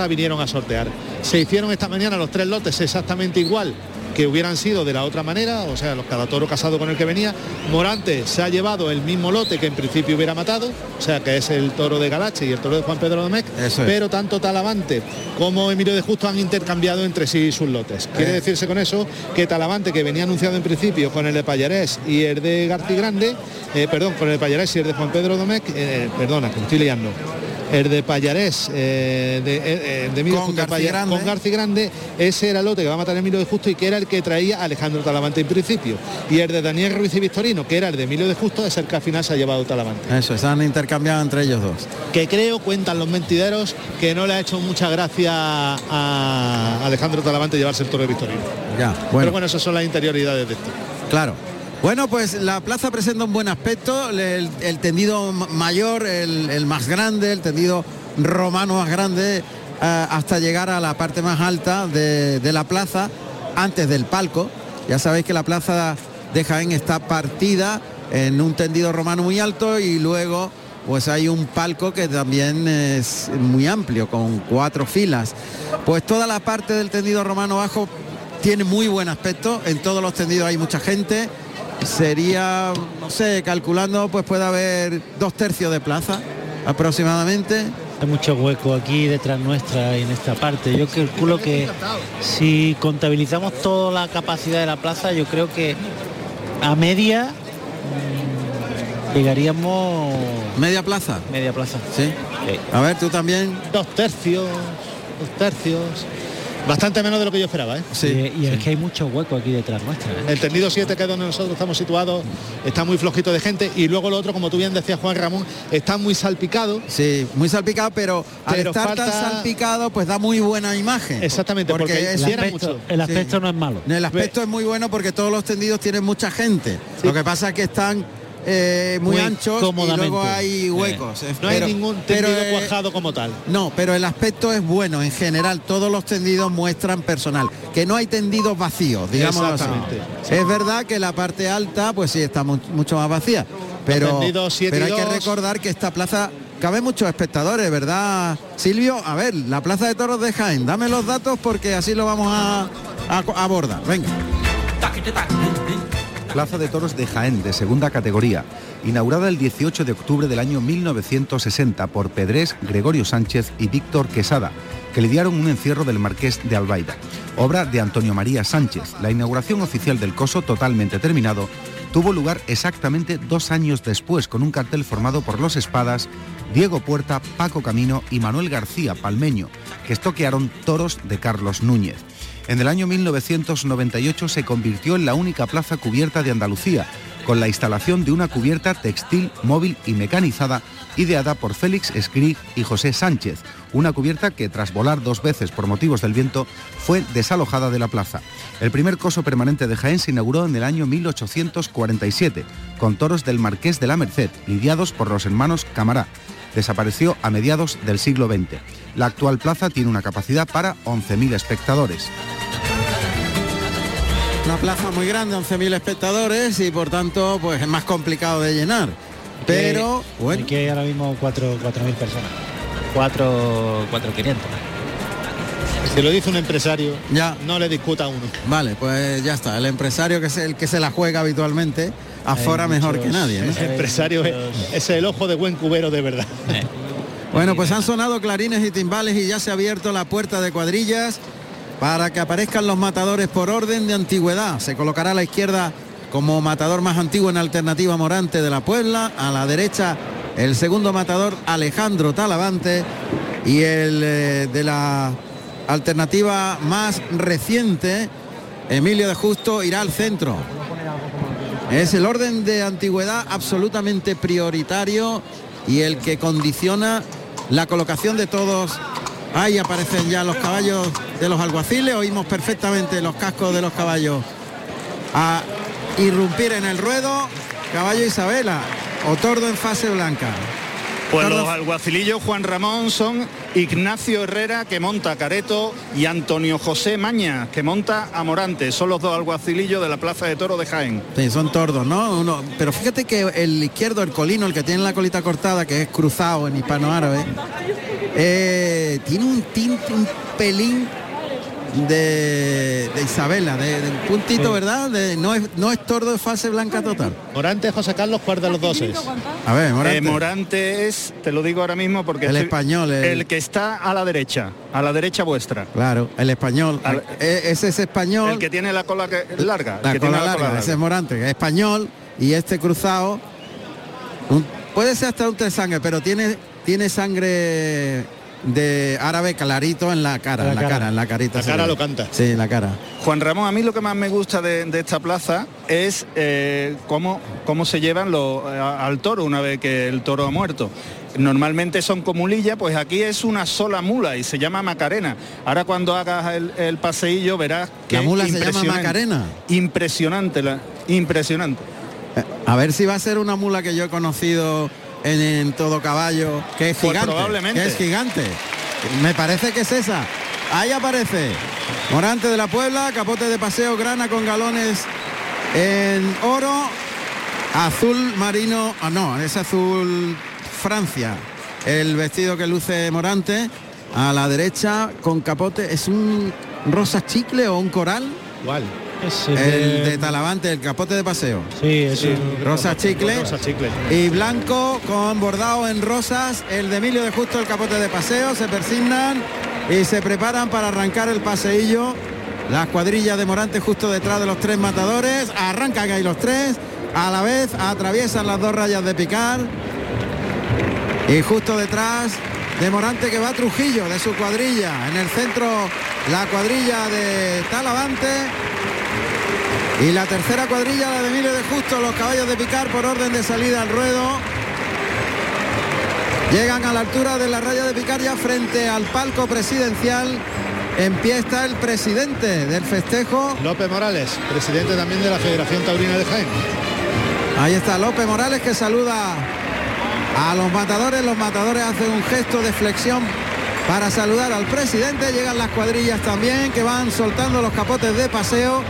vinieron a sortear. Se hicieron esta mañana los tres lotes exactamente igual que hubieran sido de la otra manera, o sea, los cada toro casado con el que venía. Morante se ha llevado el mismo lote que en principio hubiera matado, o sea, que es el toro de Galache y el toro de Juan Pedro Domecq, es. pero tanto Talavante como Emilio de Justo han intercambiado entre sí sus lotes. Quiere Eh. decirse con eso que Talavante, que venía anunciado en principio con el de Payarés y el de García Grande, eh, perdón, con el de Payarés y el de Juan Pedro Domecq, eh, perdona, que me estoy liando. El de Payarés, eh, de, eh, eh, de Emilio Con Justo García Payarés, Grande. con García Grande, ese era el lote que va a matar a Emilio de Justo y que era el que traía Alejandro Talavante en principio. Y el de Daniel Ruiz y Victorino, que era el de Emilio de Justo, es el que al final se ha llevado Talavante. Eso, se han intercambiado entre ellos dos. Que creo, cuentan los mentideros, que no le ha hecho mucha gracia a Alejandro Talavante llevarse el toro de Victorino. Ya, Pero bueno, esas son las interioridades de esto. claro. Bueno, pues la plaza presenta un buen aspecto, el, tendido ma- mayor, el, el más grande, el tendido romano más grande, eh, hasta llegar a la parte más alta de, de la plaza, antes del palco. Ya sabéis que la plaza de Jaén está partida en un tendido romano muy alto y luego pues hay un palco que también es muy amplio, con cuatro filas. Pues toda la parte del tendido romano bajo tiene muy buen aspecto, en todos los tendidos hay mucha gente. Sería, no sé, calculando, pues puede haber dos tercios de plaza aproximadamente. Hay mucho hueco aquí detrás nuestra y en esta parte. Yo calculo que si contabilizamos toda la capacidad de la plaza, yo creo que a media mm, llegaríamos Media plaza. media plaza. Sí. A ver, tú también. Dos tercios, dos tercios. Bastante menos de lo que yo esperaba, ¿eh? y, y es que hay mucho hueco aquí detrás nuestra. ¿eh? El tendido 7, que es donde nosotros estamos situados, está muy flojito de gente y luego lo otro, como tú bien decías Juan Ramón, está muy salpicado. Sí, muy salpicado, pero, Pero al estar tan salpicado, pues da muy buena imagen. Exactamente, porque es- el aspecto- el aspecto no es malo. El aspecto es muy bueno porque todos los tendidos tienen mucha gente. Lo que pasa es que están eh, muy, Muy anchos y luego hay huecos. Eh, no hay ningún pero, tendido eh, cuajado como tal. No, pero el aspecto es bueno. En general, todos los tendidos muestran personal. Que no hay tendidos vacíos, digamos así. Es verdad que la parte alta, pues sí, está mu- mucho más vacía. Pero, pero hay que recordar que esta plaza cabe muchos espectadores, ¿verdad? Silvio, a ver, la plaza de toros de Jaén, dame los datos porque así lo vamos a, a a abordar. Venga. Plaza de Toros de Jaén, de segunda categoría, inaugurada el 18 de octubre del año 1960 por Pedrés, Gregorio Sánchez y Víctor Quesada, que lidiaron un encierro del Marqués de Albaida. Obra de Antonio María Sánchez. La inauguración oficial del coso, totalmente terminado, tuvo lugar exactamente dos años después, con un cartel formado por los espadas Diego Puerta, Paco Camino y Manuel García Palmeño, que estoquearon toros de Carlos Núñez. En el año 1998 se convirtió en la única plaza cubierta de Andalucía, con la instalación de una cubierta textil, móvil y mecanizada ideada por Félix Esgrig y José Sánchez, una cubierta que tras volar dos veces por motivos del viento fue desalojada de la plaza. El primer coso permanente de Jaén se inauguró en el año 1847, con toros del Marqués de la Merced, lidiados por los hermanos Camará. Desapareció a mediados del siglo XX. La actual plaza tiene una capacidad para 11.000 espectadores. Una plaza muy grande, 11.000 espectadores y por tanto pues es más complicado de llenar. Pero Hay que hay ahora mismo 4.000 personas. 4, 4.500. Si lo dice un empresario, ya no le discuta a uno. Vale, pues ya está. El empresario que es el que se la juega habitualmente, afora mejor que nadie. ¿no? El empresario es, es el ojo de buen cubero de verdad. Bueno, pues han sonado clarines y timbales y ya se ha abierto la puerta de cuadrillas para que aparezcan los matadores por orden de antigüedad. Se colocará a la izquierda como matador más antiguo en alternativa Morante de la Puebla, a la derecha el segundo matador Alejandro Talavante y el eh, de la alternativa más reciente Emilio de Justo irá al centro. Es el orden de antigüedad absolutamente prioritario y el que condiciona la colocación de todos. Ahí aparecen ya los caballos de los alguaciles, oímos perfectamente los cascos de los caballos a irrumpir en el ruedo. Caballo Isabela, o tordo en fase blanca. Pues los alguacilillos Juan Ramón son Ignacio Herrera que monta a Careto y Antonio José Maña que monta a Morante. Son los dos alguacilillos de la Plaza de Toro de Jaén. Sí, son tordos, ¿no? Uno, pero fíjate que el izquierdo, el colino, el que tiene la colita cortada, que es cruzado en hispano-árabe, eh, tiene un tinte, un pelín de, de Isabela, de, de un puntito, ¿verdad? De- no, es, no es tordo de fase blanca total. Morante, José Carlos, ¿cuál de los dos es? A ver, Morante. Eh, Morante es, te lo digo ahora mismo porque El estoy- español, el- el que está a la derecha, a la derecha vuestra. Claro, el español. Al- Eh, ese es español. El que tiene la cola que, larga. el la que cola tiene larga, ese es Morante, español, y este cruzado, un- puede ser hasta un tres sangre, pero tiene, tiene sangre de árabe clarito en la cara, La en la cara. cara, en la carita. La se cara ve. lo canta. Sí, la cara. Juan Ramón, a mí lo que más me gusta de, de esta plaza es eh, cómo, cómo se llevan los- a- al toro una vez que el toro ha muerto. Normalmente son con mulilla, pues aquí es una sola mula y se llama Macarena. Ahora cuando hagas el, el paseillo verás que La mula se llama impresionante. Macarena. Impresionante, la, impresionante. A ver si va a ser una mula que yo he conocido en, en todo caballo, que es Pues gigante. probablemente. Que es gigante. Me parece que es esa. Ahí aparece. Morante de la Puebla, capote de paseo, grana con galones en oro, azul marino, ah no, es azul Francia. El vestido que luce Morante a la derecha con capote, es un rosa chicle o un coral. ¿Cuál? El de Talavante, el capote de paseo. Sí, es Sí, un- rosa chicle. Rosa chicle. Y blanco con bordado en rosas, el de Emilio de Justo, el capote de paseo, se persignan y se preparan para arrancar el paseillo. Las cuadrillas de Morante justo detrás de los tres matadores, arrancan ahí los tres, a la vez atraviesan las dos rayas de picar. Y justo detrás de Morante que va a Trujillo, de su cuadrilla, en el centro la cuadrilla de Talavante. Y la tercera cuadrilla, la de Emilio de Justo, los caballos de picar por orden de salida al ruedo. Llegan a la altura de la raya de picar ya frente al palco presidencial. En pie está el presidente del festejo. López Morales, presidente también de la Federación Taurina de Jaén. Ahí está López Morales que saluda a los matadores. Los matadores hacen un gesto de flexión para saludar al presidente. Llegan las cuadrillas también que van soltando los capotes de paseo.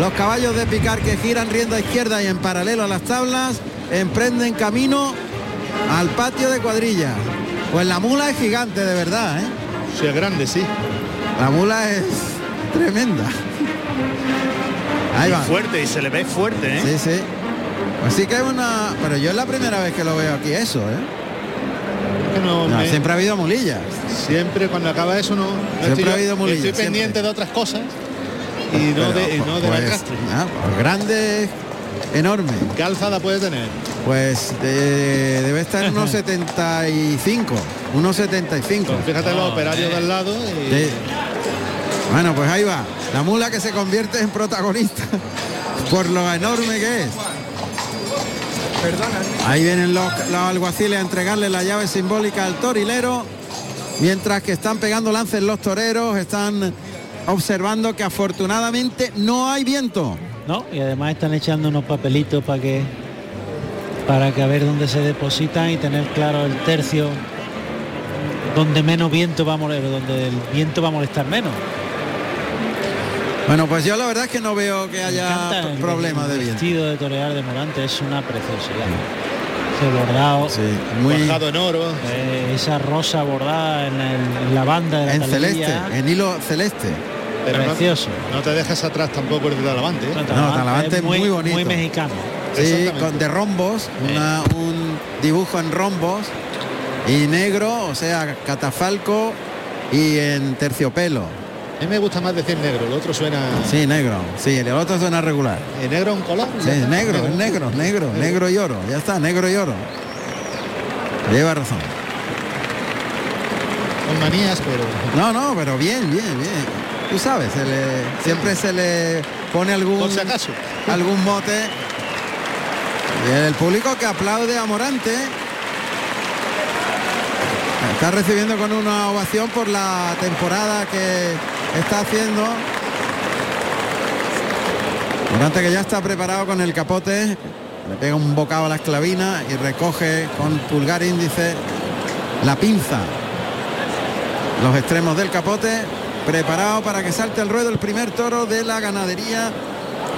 Los caballos de picar que giran rienda izquierda y en paralelo a las tablas emprenden camino al patio de cuadrillas. Pues la mula es gigante de verdad, ¿eh? Sí, es grande, sí. La mula es tremenda. Ahí Y va. fuerte, y se le ve fuerte, ¿eh? Sí, sí. Así que es una. Pero yo es la primera vez que lo veo aquí eso, ¿eh? Que no No, me- siempre ha habido mulillas. Siempre cuando acaba eso no. no Siempre estoy ha habido mulillas, Estoy siempre. pendiente de otras cosas y no Pero, de, y no de pues, arrastre. ah, pues grande, enorme. ¿Qué alzada puede tener? Pues de- debe estar en unos 75. Unos 75. Fíjate los operarios del lado y. Bueno, pues ahí va. La mula que se convierte en protagonista por lo enorme que es. Ahí vienen los, los alguaciles a entregarle la llave simbólica al torilero, mientras que están pegando lances los toreros, están observando que afortunadamente no hay viento. No, y además están echando unos papelitos para que para que a ver dónde se depositan y tener claro el tercio donde menos viento va a molestar, donde el viento va a molestar menos. Bueno, pues yo la verdad es que no veo que haya problemas el de viento. vestido de torear de Morante es una preciosidad. Ese bordado, muy- bajado en oro. eh, esa rosa bordada en, el- en la banda de la En celeste, en hilo celeste. Pero no- Precioso. No, te dejes atrás tampoco el de Talavante. ¿eh? No, Talavante es muy, bonito. Muy mexicano. Sí, con, de rombos, una- un dibujo en rombos y negro, o sea, catafalco y en terciopelo. A mí me gusta más decir negro, el otro suena... Sí, negro. Sí, el otro suena regular. ¿Y negro un color? Sí, es negro, es negro, negro, negro y oro. Ya está, negro y oro. Lleva razón. Con manías, pero... No, no, pero bien, bien, bien. Tú sabes, se le- siempre se le pone algún Por si acaso. algún mote. Y el público que aplaude a Morante. Está recibiendo con una ovación por la temporada que está haciendo. Morante que ya está preparado con el capote. Le pega un bocado a la esclavina y recoge con pulgar índice la pinza. Los extremos del capote. Preparado para que salte al ruedo el primer toro de la ganadería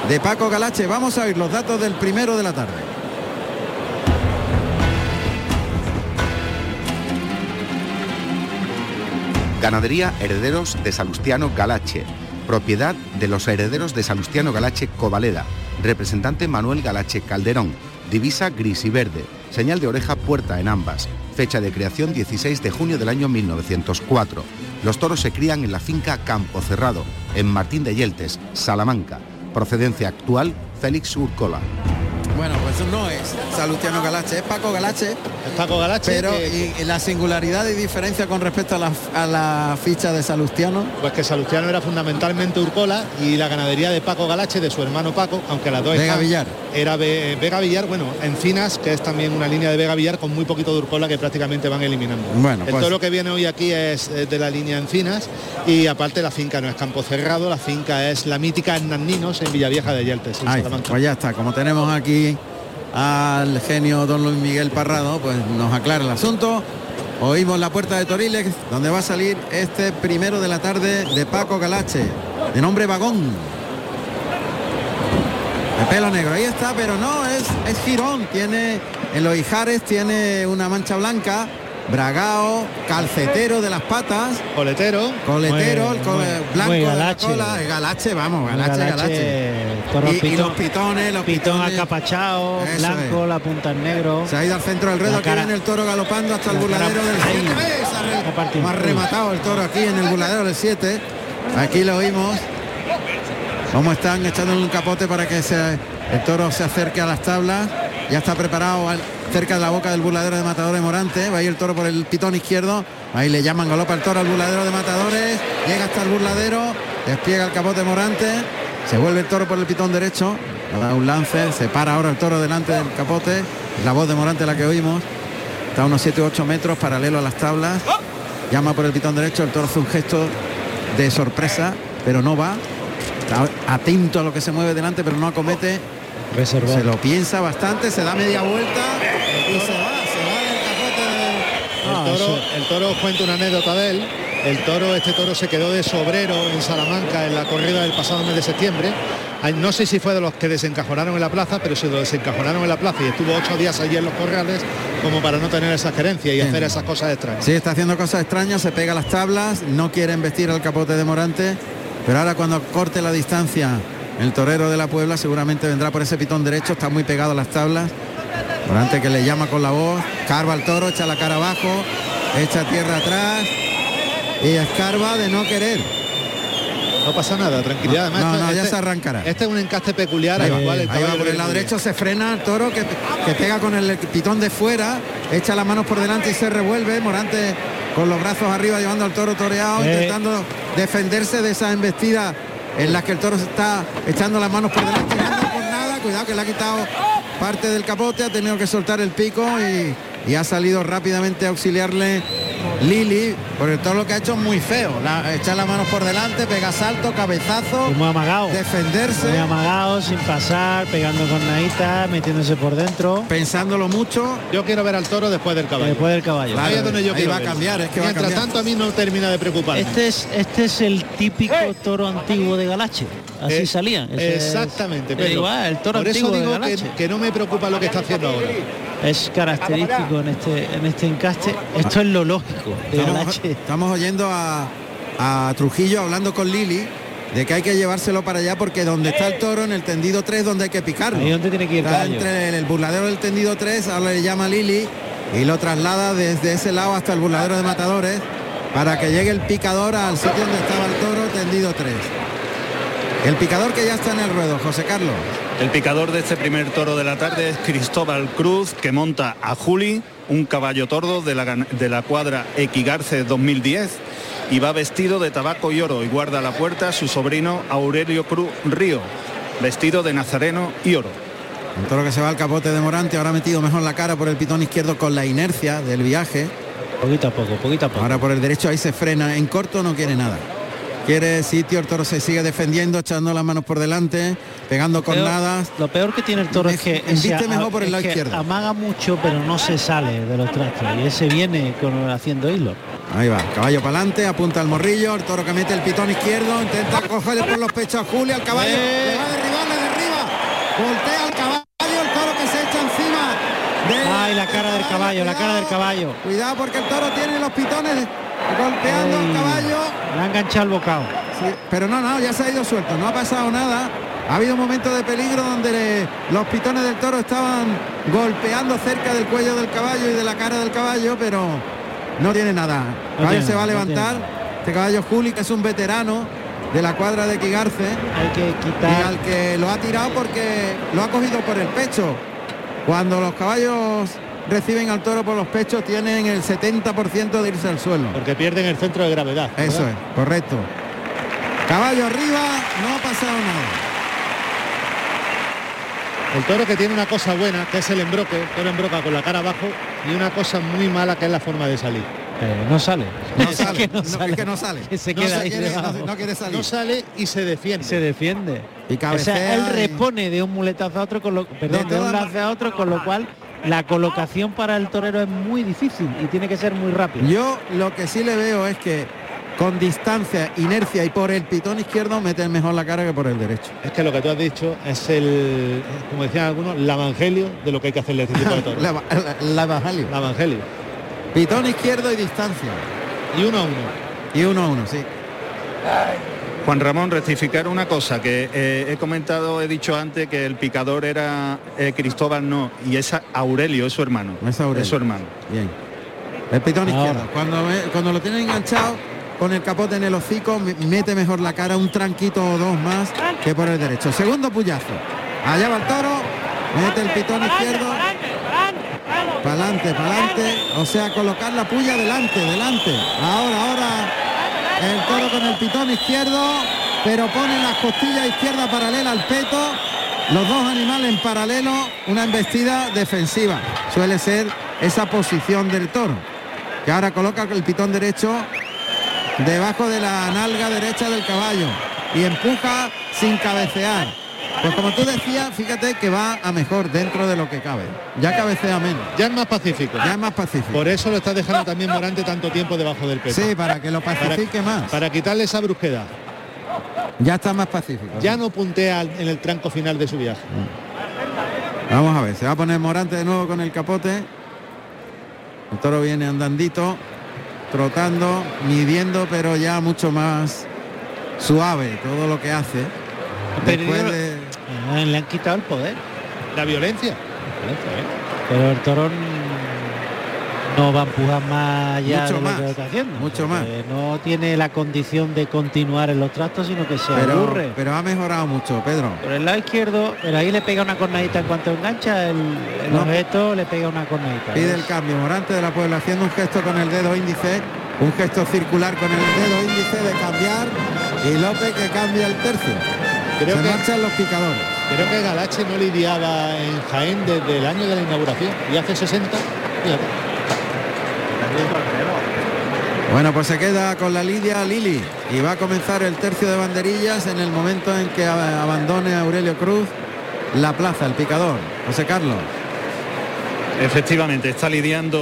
de Paco Galache. Vamos a oír los datos del primero de la tarde. Ganadería Herederos de Salustiano Galache. Propiedad de los herederos de Salustiano Galache Covaleda. Representante Manuel Galache Calderón. Divisa gris y verde. Señal de oreja puerta en ambas. Fecha de creación 16 de junio del año 1904. Los toros se crían en la finca Campo Cerrado, en Martín de Yeltes, Salamanca. Procedencia actual, Félix Urcola. Bueno, pues no es Salustiano Galache, es Paco Galache. Es Paco Galache. Pero que- y, y la singularidad y diferencia con respecto a la, a la ficha de Salustiano. Pues que Salustiano era fundamentalmente Urcola y la ganadería de Paco Galache, de su hermano Paco, aunque las dos Vega están- Villar. Era Ve- Vega Villar, bueno, Encinas, que es también una línea de Vega Villar con muy poquito de Urcola que prácticamente van eliminando. Bueno, pues- toro que viene hoy aquí es eh, de la línea Encinas y aparte la finca no es campo cerrado, la finca es la mítica Hernaninos en Villavieja de Yeltes, pues ya está, como tenemos aquí al genio don Luis Miguel Parrado, pues nos aclara el asunto. Oímos la puerta de Toriles, donde va a salir este primero de la tarde de Paco Galache, de nombre Vagón. De pelo negro, ahí está, pero no, es, es girón, tiene en los ijares tiene una mancha blanca, bragao, calcetero de las patas, coletero, coletero, el cole- muy- blanco muy de la galache. cola, galache, vamos, galache, galache, galache. Y- y los pitones, los pitón Eso blanco, es. la punta en negro. Se ha ido al centro del ruedo, La aquí viene el toro galopando hasta el la burladero del ahí. 7. ¿Ves? Ha rematado el toro aquí en el burladero del 7. Aquí lo oímos. Cómo están echando un capote para que se- el toro se acerque a las tablas. Ya está preparado al- cerca de la boca del burladero de Matador de Morante. Va ahí el toro por el pitón izquierdo. Ahí le llaman galopa el toro al burladero de matadores. Llega hasta el burladero. Despliega el capote Morante. Se vuelve el toro por el pitón derecho. Da un lance. Se para ahora el toro delante del capote. La voz de Morante la que oímos. Está a unos 7 u 8 metros paralelo a las tablas. Llama por el pitón derecho. El toro hace un gesto de sorpresa, pero no va. Está atento a lo que se mueve delante, pero no acomete. Se lo piensa bastante, se da media vuelta y se va, se va del capote del- El toro, el toro os cuento una anécdota de él. El toro, este toro se quedó de sobrero en Salamanca en la corrida del pasado mes de septiembre. No sé si fue de los que desencajonaron en la plaza, pero si lo desencajonaron en la plaza y estuvo ocho días allí en los corrales como para no tener esa gerencia y hacer esas cosas extrañas. Sí, está haciendo cosas extrañas, se pega las tablas, no quiere embestir al capote de Morante, pero ahora cuando corte la distancia el torero de la Puebla seguramente vendrá por ese pitón derecho, está muy pegado a las tablas. Morante que le llama con la voz, carva al toro, echa la cara abajo, echa tierra atrás y escarba de no querer. No pasa nada, tranquilidad. Además, No, no, ya este- se arrancará. Este es un encaste peculiar Ahí al va, cual el ahí va, por el lado derecho se frena el toro que, que pega con el pitón de fuera, echa las manos por delante y se revuelve. Morante con los brazos arriba llevando al toro toreado, Eh. intentando defenderse de esa embestida en las que el toro se está echando las manos por delante. y no por nada, cuidado que le ha quitado parte del capote, ha tenido que soltar el pico y, y ha salido rápidamente a auxiliarle Lili, porque todo lo que ha hecho es muy feo. La, echar las manos por delante, pega salto, cabezazo, muy amagado. defenderse. Muy amagado, sin pasar, pegando con nadita, metiéndose por dentro. Pensándolo mucho. Yo quiero ver al toro después del caballo. Después del caballo. Ahí es donde yo ahí va a cambiar, es que va a Mientras cambiar. tanto a mí no termina de preocuparme. Este es, este es el típico toro antiguo de Galache. Así Eh. Ese es- Exactamente, igual, el toro Por eso digo que, no me preocupa lo que está haciendo ahora. Es característico en este, en este encaste. Esto es lo lógico de Estamos, oyendo a, a Trujillo hablando con Lili de que hay que llevárselo para allá porque donde está el toro en el tendido 3 donde hay que picarlo. Ahí donde tiene que ir Está entre el, el burladero del tendido 3, ahora le llama Lili y lo traslada desde ese lado hasta el burladero de matadores para que llegue el picador al sitio donde estaba el toro tendido 3. El picador que ya está en el ruedo, José Carlos. El picador de este primer toro de la tarde es Cristóbal Cruz, que monta a Juli, un caballo tordo de la, de la cuadra Equigarce 2010, y va vestido de tabaco y oro y guarda a la puerta su sobrino Aurelio Cruz Río, vestido de nazareno y oro. Un toro que se va al capote de Morante, ahora ha metido mejor la cara por el pitón izquierdo con la inercia del viaje. Poquito a poco, poquito a poco. Ahora por el derecho ahí se frena, en corto no quiere nada. Quiere sitio, el toro se sigue defendiendo, echando las manos por delante, pegando con nada. Lo peor que tiene el toro es que ese- mejor por el es lado izquierdo. amaga mucho, pero no se sale de los trastos. Y ese viene con, haciendo hilo. Ahí va, caballo para adelante, apunta al morrillo, el toro que mete el pitón izquierdo, intenta cogerle por los pechos a Julio, al caballo, Eh. le va a derribar, le derriba, voltea al caballo, el toro que se echa encima. de- Ay, la cara del caballo, la cara del caballo. Cuidado porque el toro tiene los pitones golpeando al caballo. Le ha enganchado el bocado. Sí, pero no, no, ya se ha ido suelto, no ha pasado nada. Ha habido un momento de peligro donde le- los pitones del toro estaban golpeando cerca del cuello del caballo y de la cara del caballo, pero no tiene nada. El caballo tiene se va a nada, no levantar. Este caballo Juli, que es un veterano de la cuadra de Quigarce, Hay que y quitar. al que lo ha tirado porque lo ha cogido por el pecho. Cuando los caballos reciben al toro por los pechos tienen el 70% de irse al suelo. Porque pierden el centro de gravedad. ¿verdad? Eso es, correcto. Caballo arriba, no ha pasado nada. El toro que tiene una cosa buena, que es el embroque, el toro embroca con la cara abajo, y una cosa muy mala que es la forma de salir. Eh, no sale. No Es sale, que no no, sale. es que no sale. Que se No queda se ahí quiere- no- salir. No sale y se defiende. Se defiende. Y o cabecea sea, él y- repone de un muletazo a otro, con lo, perdón, de, un lance a otro, con lo cual la colocación para el torero es muy difícil y tiene que ser muy rápido. Yo lo que sí le veo es que con distancia, inercia y por el pitón izquierdo mete mejor la cara que por el derecho. Es que lo que tú has dicho es el, como decían algunos, el evangelio de lo que hay que hacerle a este tipo de toros. La, la- la evangelio. El evangelio. Pitón izquierdo y distancia. Y uno a uno. Y uno a uno, sí. Juan Ramón, rectificar una cosa que eh, he comentado, he dicho antes que el picador era eh, Cristóbal, no, y es Aurelio, es su hermano. Es Aurelio. Es su hermano. Bien. El pitón Ahora. izquierdo. Cuando, cuando lo tiene enganchado con el capote en el hocico, me- mete mejor la cara, un tranquito o dos más que por el derecho. Segundo puyazo. Allá va el toro, mete el pitón izquierdo. Para adelante, para adelante. o sea, colocar la puya delante, delante. Ahora, ahora el toro con el pitón izquierdo, pero pone las costillas izquierda paralela al peto. Los dos animales en paralelo, una embestida defensiva. Suele ser esa posición del toro. Que ahora coloca el pitón derecho debajo de la nalga derecha del caballo y empuja sin cabecear. Pues como tú decías, fíjate que va a mejor dentro de lo que cabe. Ya cabecea menos. Ya es más pacífico. Ya es más pacífico. Por eso lo está dejando también Morante tanto tiempo debajo del peso. Sí, para que lo pacifique más. Para quitarle esa brusquedad. Ya está más pacífico. Ya no puntea en el tranco final de su viaje. Vamos a ver, se va a poner Morante de nuevo con el capote. El toro viene andandito, trotando, midiendo, pero ya mucho más suave todo lo que hace. Después de... Eh, Le han quitado el poder. La violencia. Pero el toro no va a empujar más allá Mucho de lo más, que está haciendo. mucho más. No tiene la condición de continuar en los trastos, sino que se Pero, aburre. pero ha mejorado mucho, Pedro. Por el lado izquierdo, pero ahí le pega una cornadita en cuanto engancha el, el No. objeto, le pega una cornadita. Pide ¿ves? el cambio, Morante de la Puebla haciendo un gesto con el dedo índice, un gesto circular con el dedo índice de cambiar y López que cambia el tercio. Creo Se que- marchan los picadores. Creo que Galache no lidiaba en Jaén desde el año de la inauguración y hace 60. Fíjate. Bueno, pues se queda con la lidia Lili y va a comenzar el tercio de banderillas en el momento en que abandone a Aurelio Cruz la plaza, el picador. José Carlos. Efectivamente, está lidiando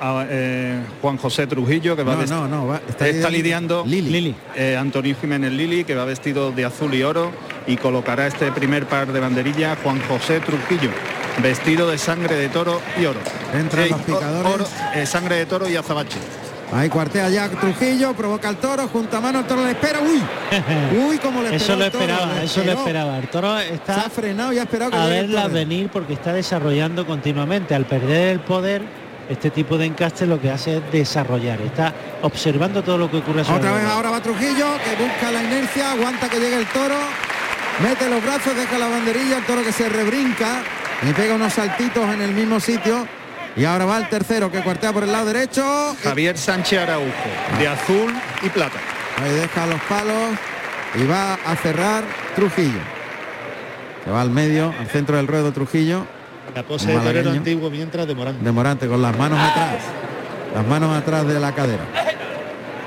a, eh, Juan José Trujillo, que va No, no, no, va- está está, lidiando lidiando Lili. eh, Antonio Jiménez Lili, que va vestido de azul y oro, y colocará este primer par de banderillas Juan José Trujillo, vestido de sangre de toro y oro. Entran Eh, los picadores. oro, eh, sangre de toro y azabache. Ahí cuartea ya Trujillo, provoca al toro, junta mano, el toro le espera. Uy, uy, como le Eso lo toro, esperaba, eso lo esperaba. El toro Se está ha frenado y ha esperado que a verla venir porque está desarrollando continuamente. Al perder el poder, este tipo de encaste lo que hace es desarrollar. Está observando todo lo que ocurre Otra vez ahora va Trujillo, que busca la inercia, aguanta que llegue el toro, mete los brazos, deja la banderilla, el toro que se rebrinca y pega unos saltitos en el mismo sitio. Y ahora va el tercero que cuartea por el lado derecho. Javier Sánchez Araujo, de azul y plata. Ahí deja los palos y va a cerrar Trujillo. Se va al medio, al centro del ruedo Trujillo. La pose de torero antiguo mientras de Morante. de Morante con las manos atrás. Las manos atrás de la cadera.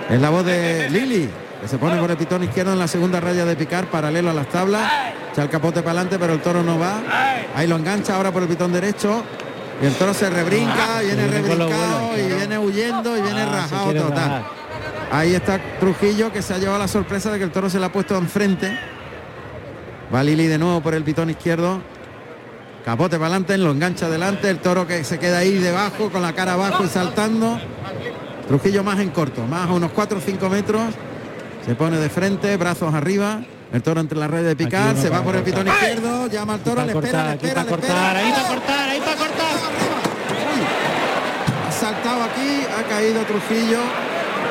Es la voz de Lili, que se pone por el pitón izquierdo en la segunda raya de picar, paralelo a las tablas. Echa el capote para adelante, pero el toro no va. Ahí lo engancha ahora por el pitón derecho. Y el toro se rebrinca, viene viene con rebrincado y viene huyendo y viene Ah, rajado total. Ahí está Trujillo que se ha llevado la sorpresa de que el toro se le ha puesto enfrente. Va Lili de nuevo por el pitón izquierdo. Capote para adelante, lo engancha adelante, el toro que se queda ahí debajo con la cara abajo y saltando. Trujillo más en corto, más a unos 4 o 5 metros. Se pone de frente, brazos arriba. El toro entre la red de picar, se va por el pitón izquierdo, llama al toro, le espera, le espera, le cortar, espera. ahí para cortar, ahí para cortar. Ha saltado aquí, ha caído Trujillo.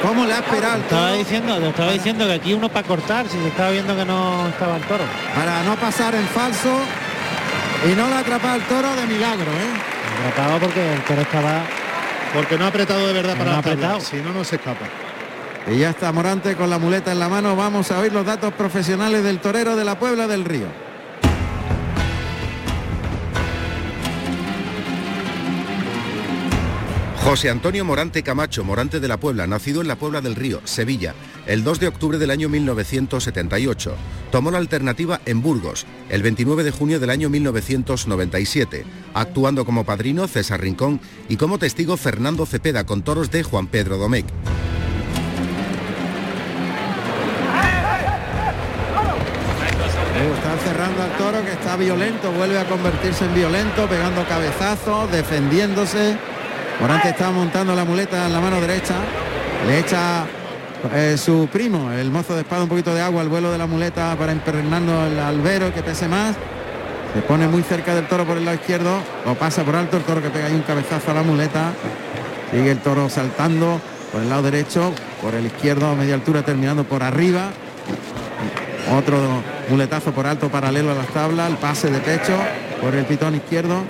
¿Cómo le ha esperado Estaba diciendo, te estaba diciendo que aquí uno para cortar, si se estaba viendo que no estaba el toro. Para no pasar en falso. Y no le ha atrapado el toro de milagro, ¿eh? Atrapado porque el toro estaba Porque no ha apretado de verdad No para la tabla. apretado. Si no, no se escapa. Y ya está Morante con la muleta en la mano. Vamos a oír los datos profesionales del torero de la Puebla del Río. José Antonio Morante Camacho, Morante de la Puebla, nacido en la Puebla del Río, Sevilla, el 2 de octubre del año 1978. Tomó la alternativa en Burgos, el 29 de junio del año 1997, actuando como padrino César Rincón y como testigo Fernando Cepeda con toros de Juan Pedro Domecq. Está cerrando al toro que está violento, vuelve a convertirse en violento, pegando cabezazos, defendiéndose. Morante está montando la muleta en la mano derecha, le echa eh, su primo, el mozo de espada, un poquito de agua al vuelo de la muleta para impernarnos el albero que pese más. Se pone muy cerca del toro por el lado izquierdo, lo pasa por alto el toro que pega ahí un cabezazo a la muleta. Sigue el toro saltando por el lado derecho, por el izquierdo a media altura terminando por arriba. Otro muletazo por alto paralelo a las tablas, el pase de pecho por el pitón izquierdo.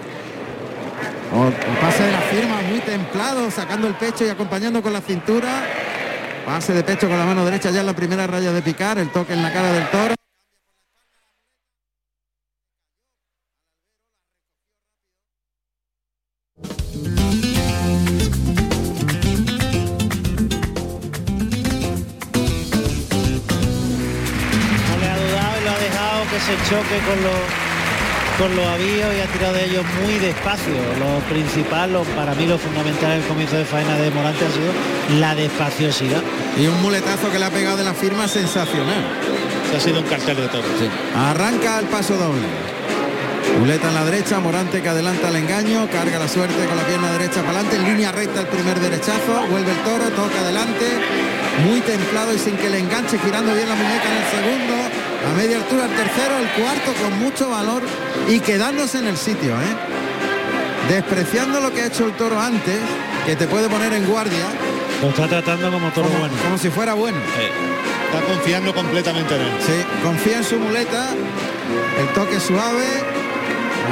El pase de la firma templado, sacando el pecho y acompañando con la cintura. Pase de pecho con la mano derecha ya en la primera raya de picar, el toque en la cara del toro. Muy despacio. Lo principal, lo- para mí lo fundamental del comienzo de faena de Morante ha sido la despaciosidad. Y un muletazo que le ha pegado de la firma sensacional. Se ha sido un cartel de toro. Arranca el paso doble. Muleta en la derecha, Morante que adelanta el engaño, carga la suerte con la pierna derecha para adelante, en línea recta el primer derechazo, vuelve el toro, toca adelante, muy templado y sin que le enganche, girando bien la muñeca en el segundo, a media altura el tercero, el cuarto con mucho valor y quedándose en el sitio, ¿eh? despreciando lo que ha hecho el toro antes, que te puede poner en guardia, Lo está tratando como toro como, bueno. como si fuera bueno. Está confiando completamente en él. Sí, confía en su muleta, el toque suave,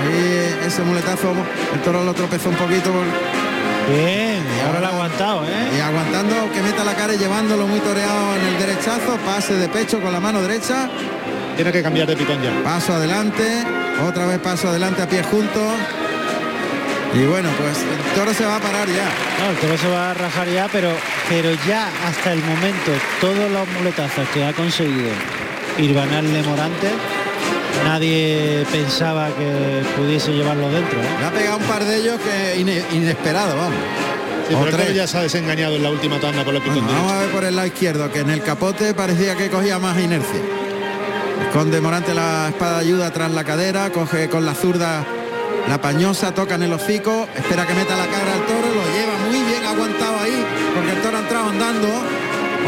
ahí ese muletazo, el toro lo tropezó un poquito por- Bien, y ahora lo ha aguantado, ¿eh? y aguantando que meta la cara y llevándolo muy toreado en el derechazo, pase de pecho con la mano derecha, Tiene que cambiar de pitón ya. paso adelante, otra vez paso adelante a pie juntos. Y bueno, pues el toro se va a parar ya. No, el toro se va a rajar ya, pero, pero ya hasta el momento, todos los muletazos que ha conseguido Irbanal Morante, nadie pensaba que pudiese llevarlo dentro. ¿eh? Le ha pegado un par de ellos que ine- inesperado, vamos. Sí, pero tres. ya se ha desengañado en la última tanda por el pitón Bueno, vamos a ver por el lado izquierdo, que en el capote parecía que cogía más inercia. Esconde Morante la espada de ayuda tras la cadera, coge con la zurda la pañosa, toca en el hocico, espera que meta la cara al toro, lo lleva muy bien aguantado ahí, porque el toro ha entrado andando.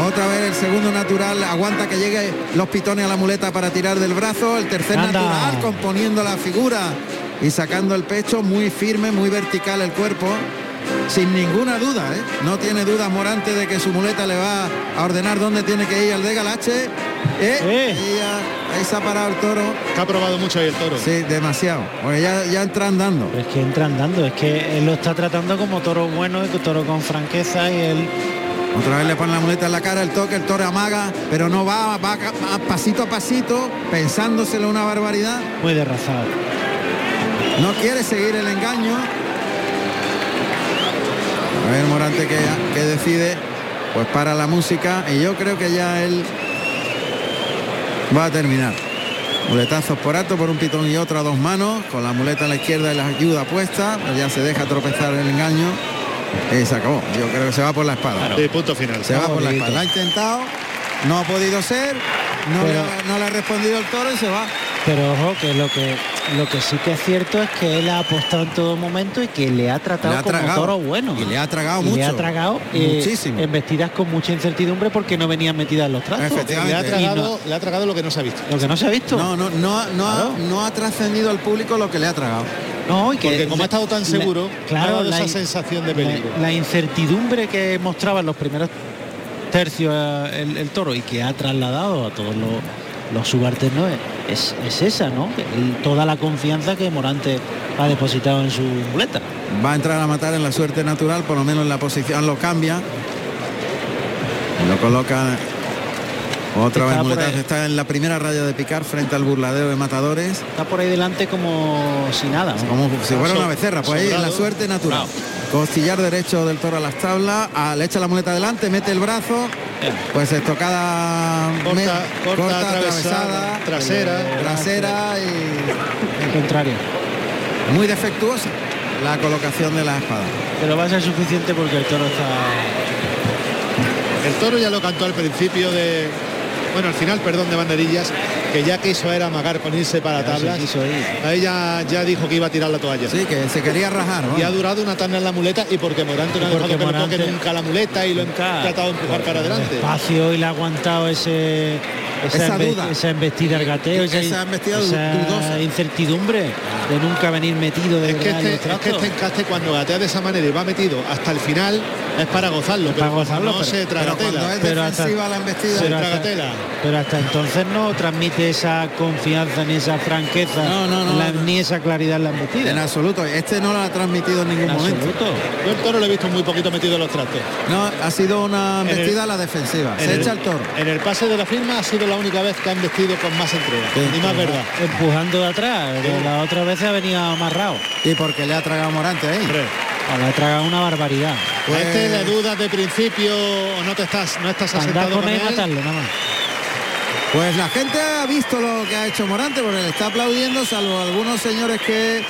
Otra vez el segundo natural, aguanta que llegue los pitones a la muleta para tirar del brazo. El tercer Anda. natural, componiendo la figura y sacando el pecho, muy firme, muy vertical el cuerpo. Sin ninguna duda, ¿eh? no tiene dudas Morante de que su muleta le va a ordenar dónde tiene que ir al de Galache. ¿eh? Y ya- ahí se ha parado el toro. Que ha probado mucho ahí el toro. Sí, demasiado. Porque ya, ya entra andando. Pero es que entra andando, es que él lo está tratando como toro bueno, y toro con franqueza y él Otra vez le pone la muleta en la cara, el toque, el toro amaga, pero no va, va a- a pasito a pasito, pensándoselo una barbaridad. muy derrazado. No quiere seguir el engaño. A ver Morante que, que decide, pues para la música y yo creo que ya él va a terminar. Muletazos por alto, por un pitón y otro a dos manos, con la muleta a la izquierda y la ayuda puesta, pues ya se deja tropezar el engaño y se acabó. Yo creo que se va por la espada. Sí, punto final. Se va por la espalda. La ha intentado, no ha podido ser, no, Pero- le, ha- no le ha respondido el toro y se va. Pero ojo, que lo que lo que sí que es cierto es que él ha apostado en todo momento y que le ha tratado Le ha como tragado. toro bueno. Y le ha tragado Y Le ha mucho. tragado eh, Muchísimo. en vestidas con mucha incertidumbre porque no venían metidas en los trazos. Le ha, tragado, no- le ha tragado lo que no se ha visto. lo que no se ha visto. No, no, no, ha- no, ha, no ha trascendido al público lo que le ha tragado. No, y que Porque como ha estado tan la- seguro, claro, ha dado la esa in- sensación de peligro. la incertidumbre que mostraba en los primeros tercios eh, el, el toro y que ha trasladado a todos los, los subalternos es, es esa, ¿no? El- toda la confianza que Morante ha depositado en su muleta. Va a entrar a matar en la suerte natural, por lo menos en la posición lo cambia. Lo coloca otra vez muletazo. Está en la primera raya de picar frente al burladero de matadores. Está por ahí delante como si nada. ¿no? Como si fuera una becerra, pues ahí en la suerte natural. Costillar derecho del toro a las tablas, ah, le echa la muleta adelante, mete el brazo, pues estocada Corta- me- corta, atravesada, trasera. trasera y contrario. muy defectuosa la colocación de la espada. Pero va a ser suficiente porque el toro está. El toro ya lo cantó al principio de. Bueno, al final, perdón, de banderillas, que ya quiso era amagar con irse para tablas. Ahí ya, ya dijo que iba a tirar la toalla. Sí, que se quería rajar. Y ha durado una tanda en la muleta y porque Morante no ha dejado que le Morante- toque nunca la muleta y lo ha Nunca. tratado de empujar para adelante. Espacio y le ha aguantado ese. Esa, Esa duda. esa embestida al gateo, esa, Esa embestida esa dudosa. incertidumbre de nunca venir metido de Es que, este, es que este encaste cuando gatea de esa manera y va metido hasta el final, es para gozarlo, para pero gozarlo, no pero- se traga pero tela. Pero hasta- defensiva la embestida, se pero hasta- tela. Pero hasta entonces no transmite esa confianza ni esa franqueza, No, no, no, la- no. ni esa claridad en la embestida. En absoluto, este no lo ha transmitido en ningún En momento. absoluto. Yo el toro lo he visto muy poquito metido en los trastos. No, ha sido una el- embestida a la defensiva. En Se el- echa el toro. En el pase de la firma ha sido la única vez que han vestido con más entrega. Ni más verdad. Empujando de atrás, que las otras veces ha venido amarrado. Y porque le ha tragado Morante ahí. Le ha tragado una barbaridad. A este le dudas de principio o no te estás, no estás asentado con con él y él. matarle nada más. Pues la gente ha visto lo que ha hecho Morante porque le está aplaudiendo, salvo algunos señores que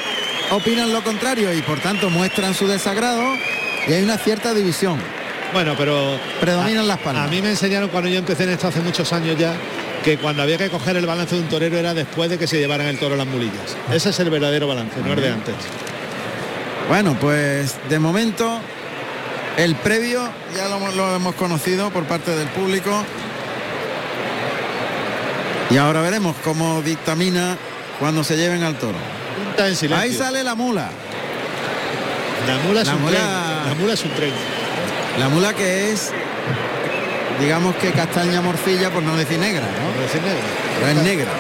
opinan lo contrario y por tanto muestran su desagrado y hay una cierta división. Bueno, pero Predominan a- las palmas. A mí me enseñaron cuando yo empecé en esto hace muchos años ya que cuando había que coger el balance de un torero era después de que se llevaran el toro a las mulillas. Ese es el verdadero balance, no es de antes. Bueno, pues de momento el previo ya lo, hemos- lo hemos conocido por parte del público. Y ahora veremos cómo dictamina cuando se lleven al toro. En. Ahí sale la mula. La mula es La un mula- tren. La mula es un tren. La mula que es, digamos que castaña morcilla, por no decir negra, ¿no? decir negra. Pero es negra.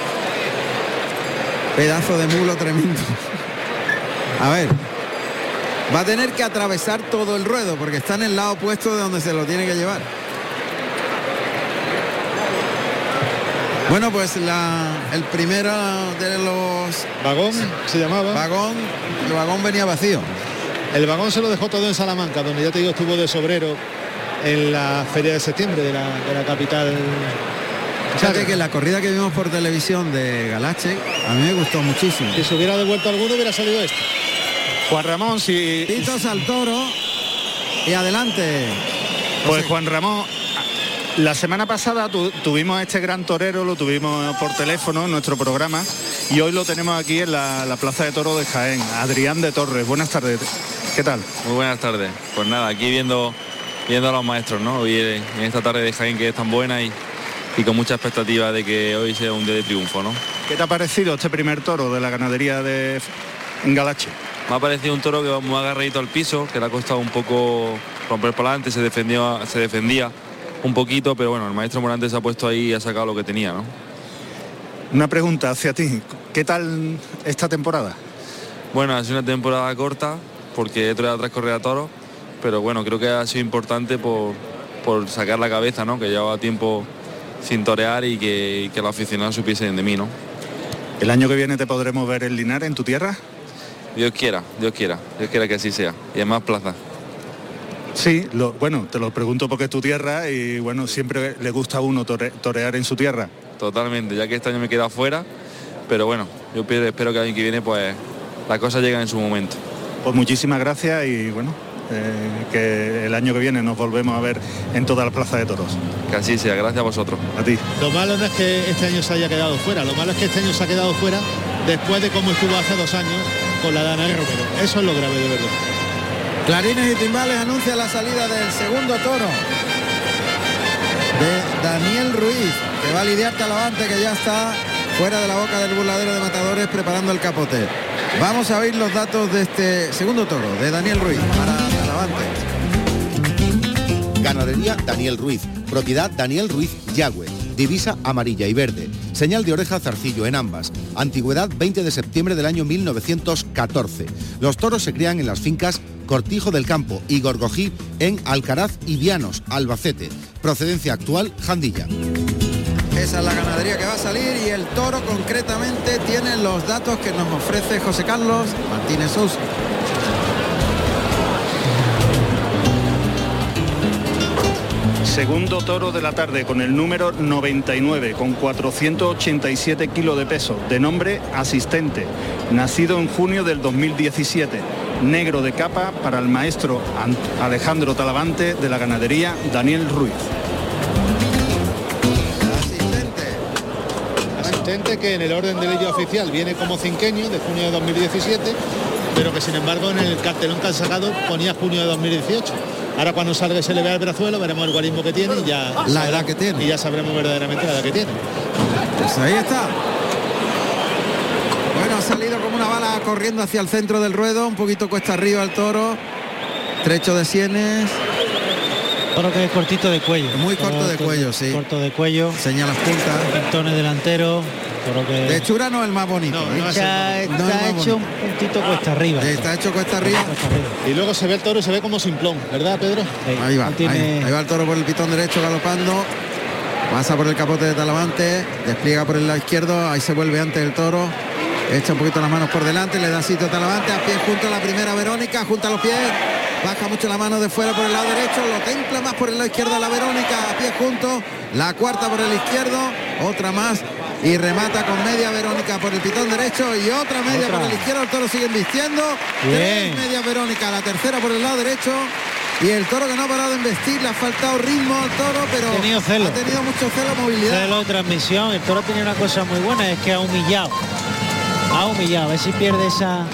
Pedazo de mulo tremendo. A ver. Va a tener que atravesar todo el ruedo porque está en el lado opuesto de donde se lo tiene que llevar. Bueno, pues la, el primero de los Vagón se llamaba. vagón, el vagón venía vacío. El vagón se lo dejó todo en Salamanca, donde ya te digo estuvo de sobrero en la feria de septiembre de la, de la capital. Fíjate que la corrida que vimos por televisión de Galache a mí me gustó muchísimo. Si se hubiera devuelto alguno hubiera salido este. Juan Ramón, si... Pitos al toro y adelante. Pues Juan Ramón, la semana pasada tu- tuvimos a este gran torero, lo tuvimos por teléfono en nuestro programa y hoy lo tenemos aquí en la, la Plaza de Toro de Jaén, Adrián de Torres. Buenas tardes. ¿Qué tal? Muy buenas tardes. Pues nada, aquí viendo viendo a los maestros, ¿no? Hoy en esta tarde de Jaén que es tan buena y, y con mucha expectativa de que hoy sea un día de triunfo, ¿no? ¿Qué te ha parecido este primer toro de la ganadería de Galache? Me ha parecido un toro que va muy agarradito al piso, que le ha costado un poco romper para adelante, se defendió, se defendía un poquito, pero bueno, el maestro Morante se ha puesto ahí y ha sacado lo que tenía, ¿no? Una pregunta hacia ti. ¿Qué tal esta temporada? Bueno, ha sido una temporada corta porque he traído tres correas a toros, pero bueno, creo que ha sido importante por, por sacar la cabeza, ¿no? Que llevaba tiempo sin torear y que, y que los aficionados supiesen de mí, ¿no? ¿El año que viene te podremos ver en Linares, en tu tierra? Dios quiera, Dios quiera, Dios quiera que así sea. Y en más plazas. Sí, lo- bueno, te lo pregunto porque es tu tierra y bueno, siempre le gusta a uno tore- torear en su tierra. Totalmente, ya que este año me queda fuera, pero bueno, yo pe- espero que el año que viene pues las cosas lleguen en su momento. Pues muchísimas gracias y bueno, eh, que el año que viene nos volvemos a ver en toda la plaza de toros. Que así sea, gracias a vosotros. A ti. Lo malo no es que este año se haya quedado fuera, lo malo es que este año se ha quedado fuera después de cómo estuvo hace dos años con la Dana Romero. Eso es lo grave de verdad. Clarines y timbales anuncia la salida del segundo toro de Daniel Ruiz, que va a lidiar Talavante, que ya está fuera de la boca del burladero de matadores preparando el capote. Vamos a oír los datos de este segundo toro de Daniel Ruiz para Talavante. Ganadería Daniel Ruiz. Propiedad Daniel Ruiz Yagüe. Divisa amarilla y verde. Señal de oreja zarcillo en ambas. Antigüedad 20 de septiembre del año 1914. Los toros se crían en las fincas Cortijo del Campo y Gorgojí en Alcaraz y Vianos, Albacete. Procedencia actual, Jandilla. Esa es la ganadería que va a salir y el toro concretamente tiene los datos que nos ofrece José Carlos Martínez Sousa. Segundo toro de la tarde con el número 99, con 487 kilos de peso, de nombre asistente, nacido en junio del 2017, negro de capa para el maestro Alejandro Talavante de la ganadería Daniel Ruiz. Que en el orden de ley oficial viene como cinqueño de junio de 2017, pero que sin embargo en el cartelón que han sacado ponía junio de 2018. Ahora cuando salga y se le vea el brazuelo veremos el guarismo que tiene y ya La edad que tiene. y ya sabremos verdaderamente la edad que tiene. Pues ahí está. Bueno, ha salido como una bala corriendo hacia el centro del ruedo, un poquito cuesta arriba el toro. Trecho de sienes. Toro que es cortito de cuello. Muy corto de cuello, sí. Corto de cuello. Señala las puntas. Pintones delanteros. Toro que... De hechura no es el más bonito. ¿eh? No el está hecho bonito. un puntito cuesta arriba. Está hecho cuesta arriba. Y luego se ve el toro y se ve como simplón, ¿verdad, Pedro? Ahí va, no tiene- ahí, ahí va el toro por el pitón derecho galopando. Pasa por el capote de Talavante, despliega por el lado izquierdo, ahí se vuelve antes el toro. Echa un poquito las manos por delante, le da sitio a Talavante, a pie junto a la primera Verónica, junto a los pies. Baja mucho la mano de fuera por el lado derecho, lo templa más por el lado izquierdo a la Verónica, a pie junto. La cuarta por el izquierdo, otra más. Y remata con media Verónica por el pitón derecho y otra media Otra. por el izquierdo. El toro sigue vistiendo. Bien. Tres media Verónica, la tercera por el lado derecho. Y el toro que no ha parado de investir, le ha faltado ritmo al toro, pero Ha tenido celo. ha tenido mucho celo, movilidad. Celo de transmisión. El toro tiene una cosa muy buena, es que ha humillado. Ha humillado. A ver si pierde esa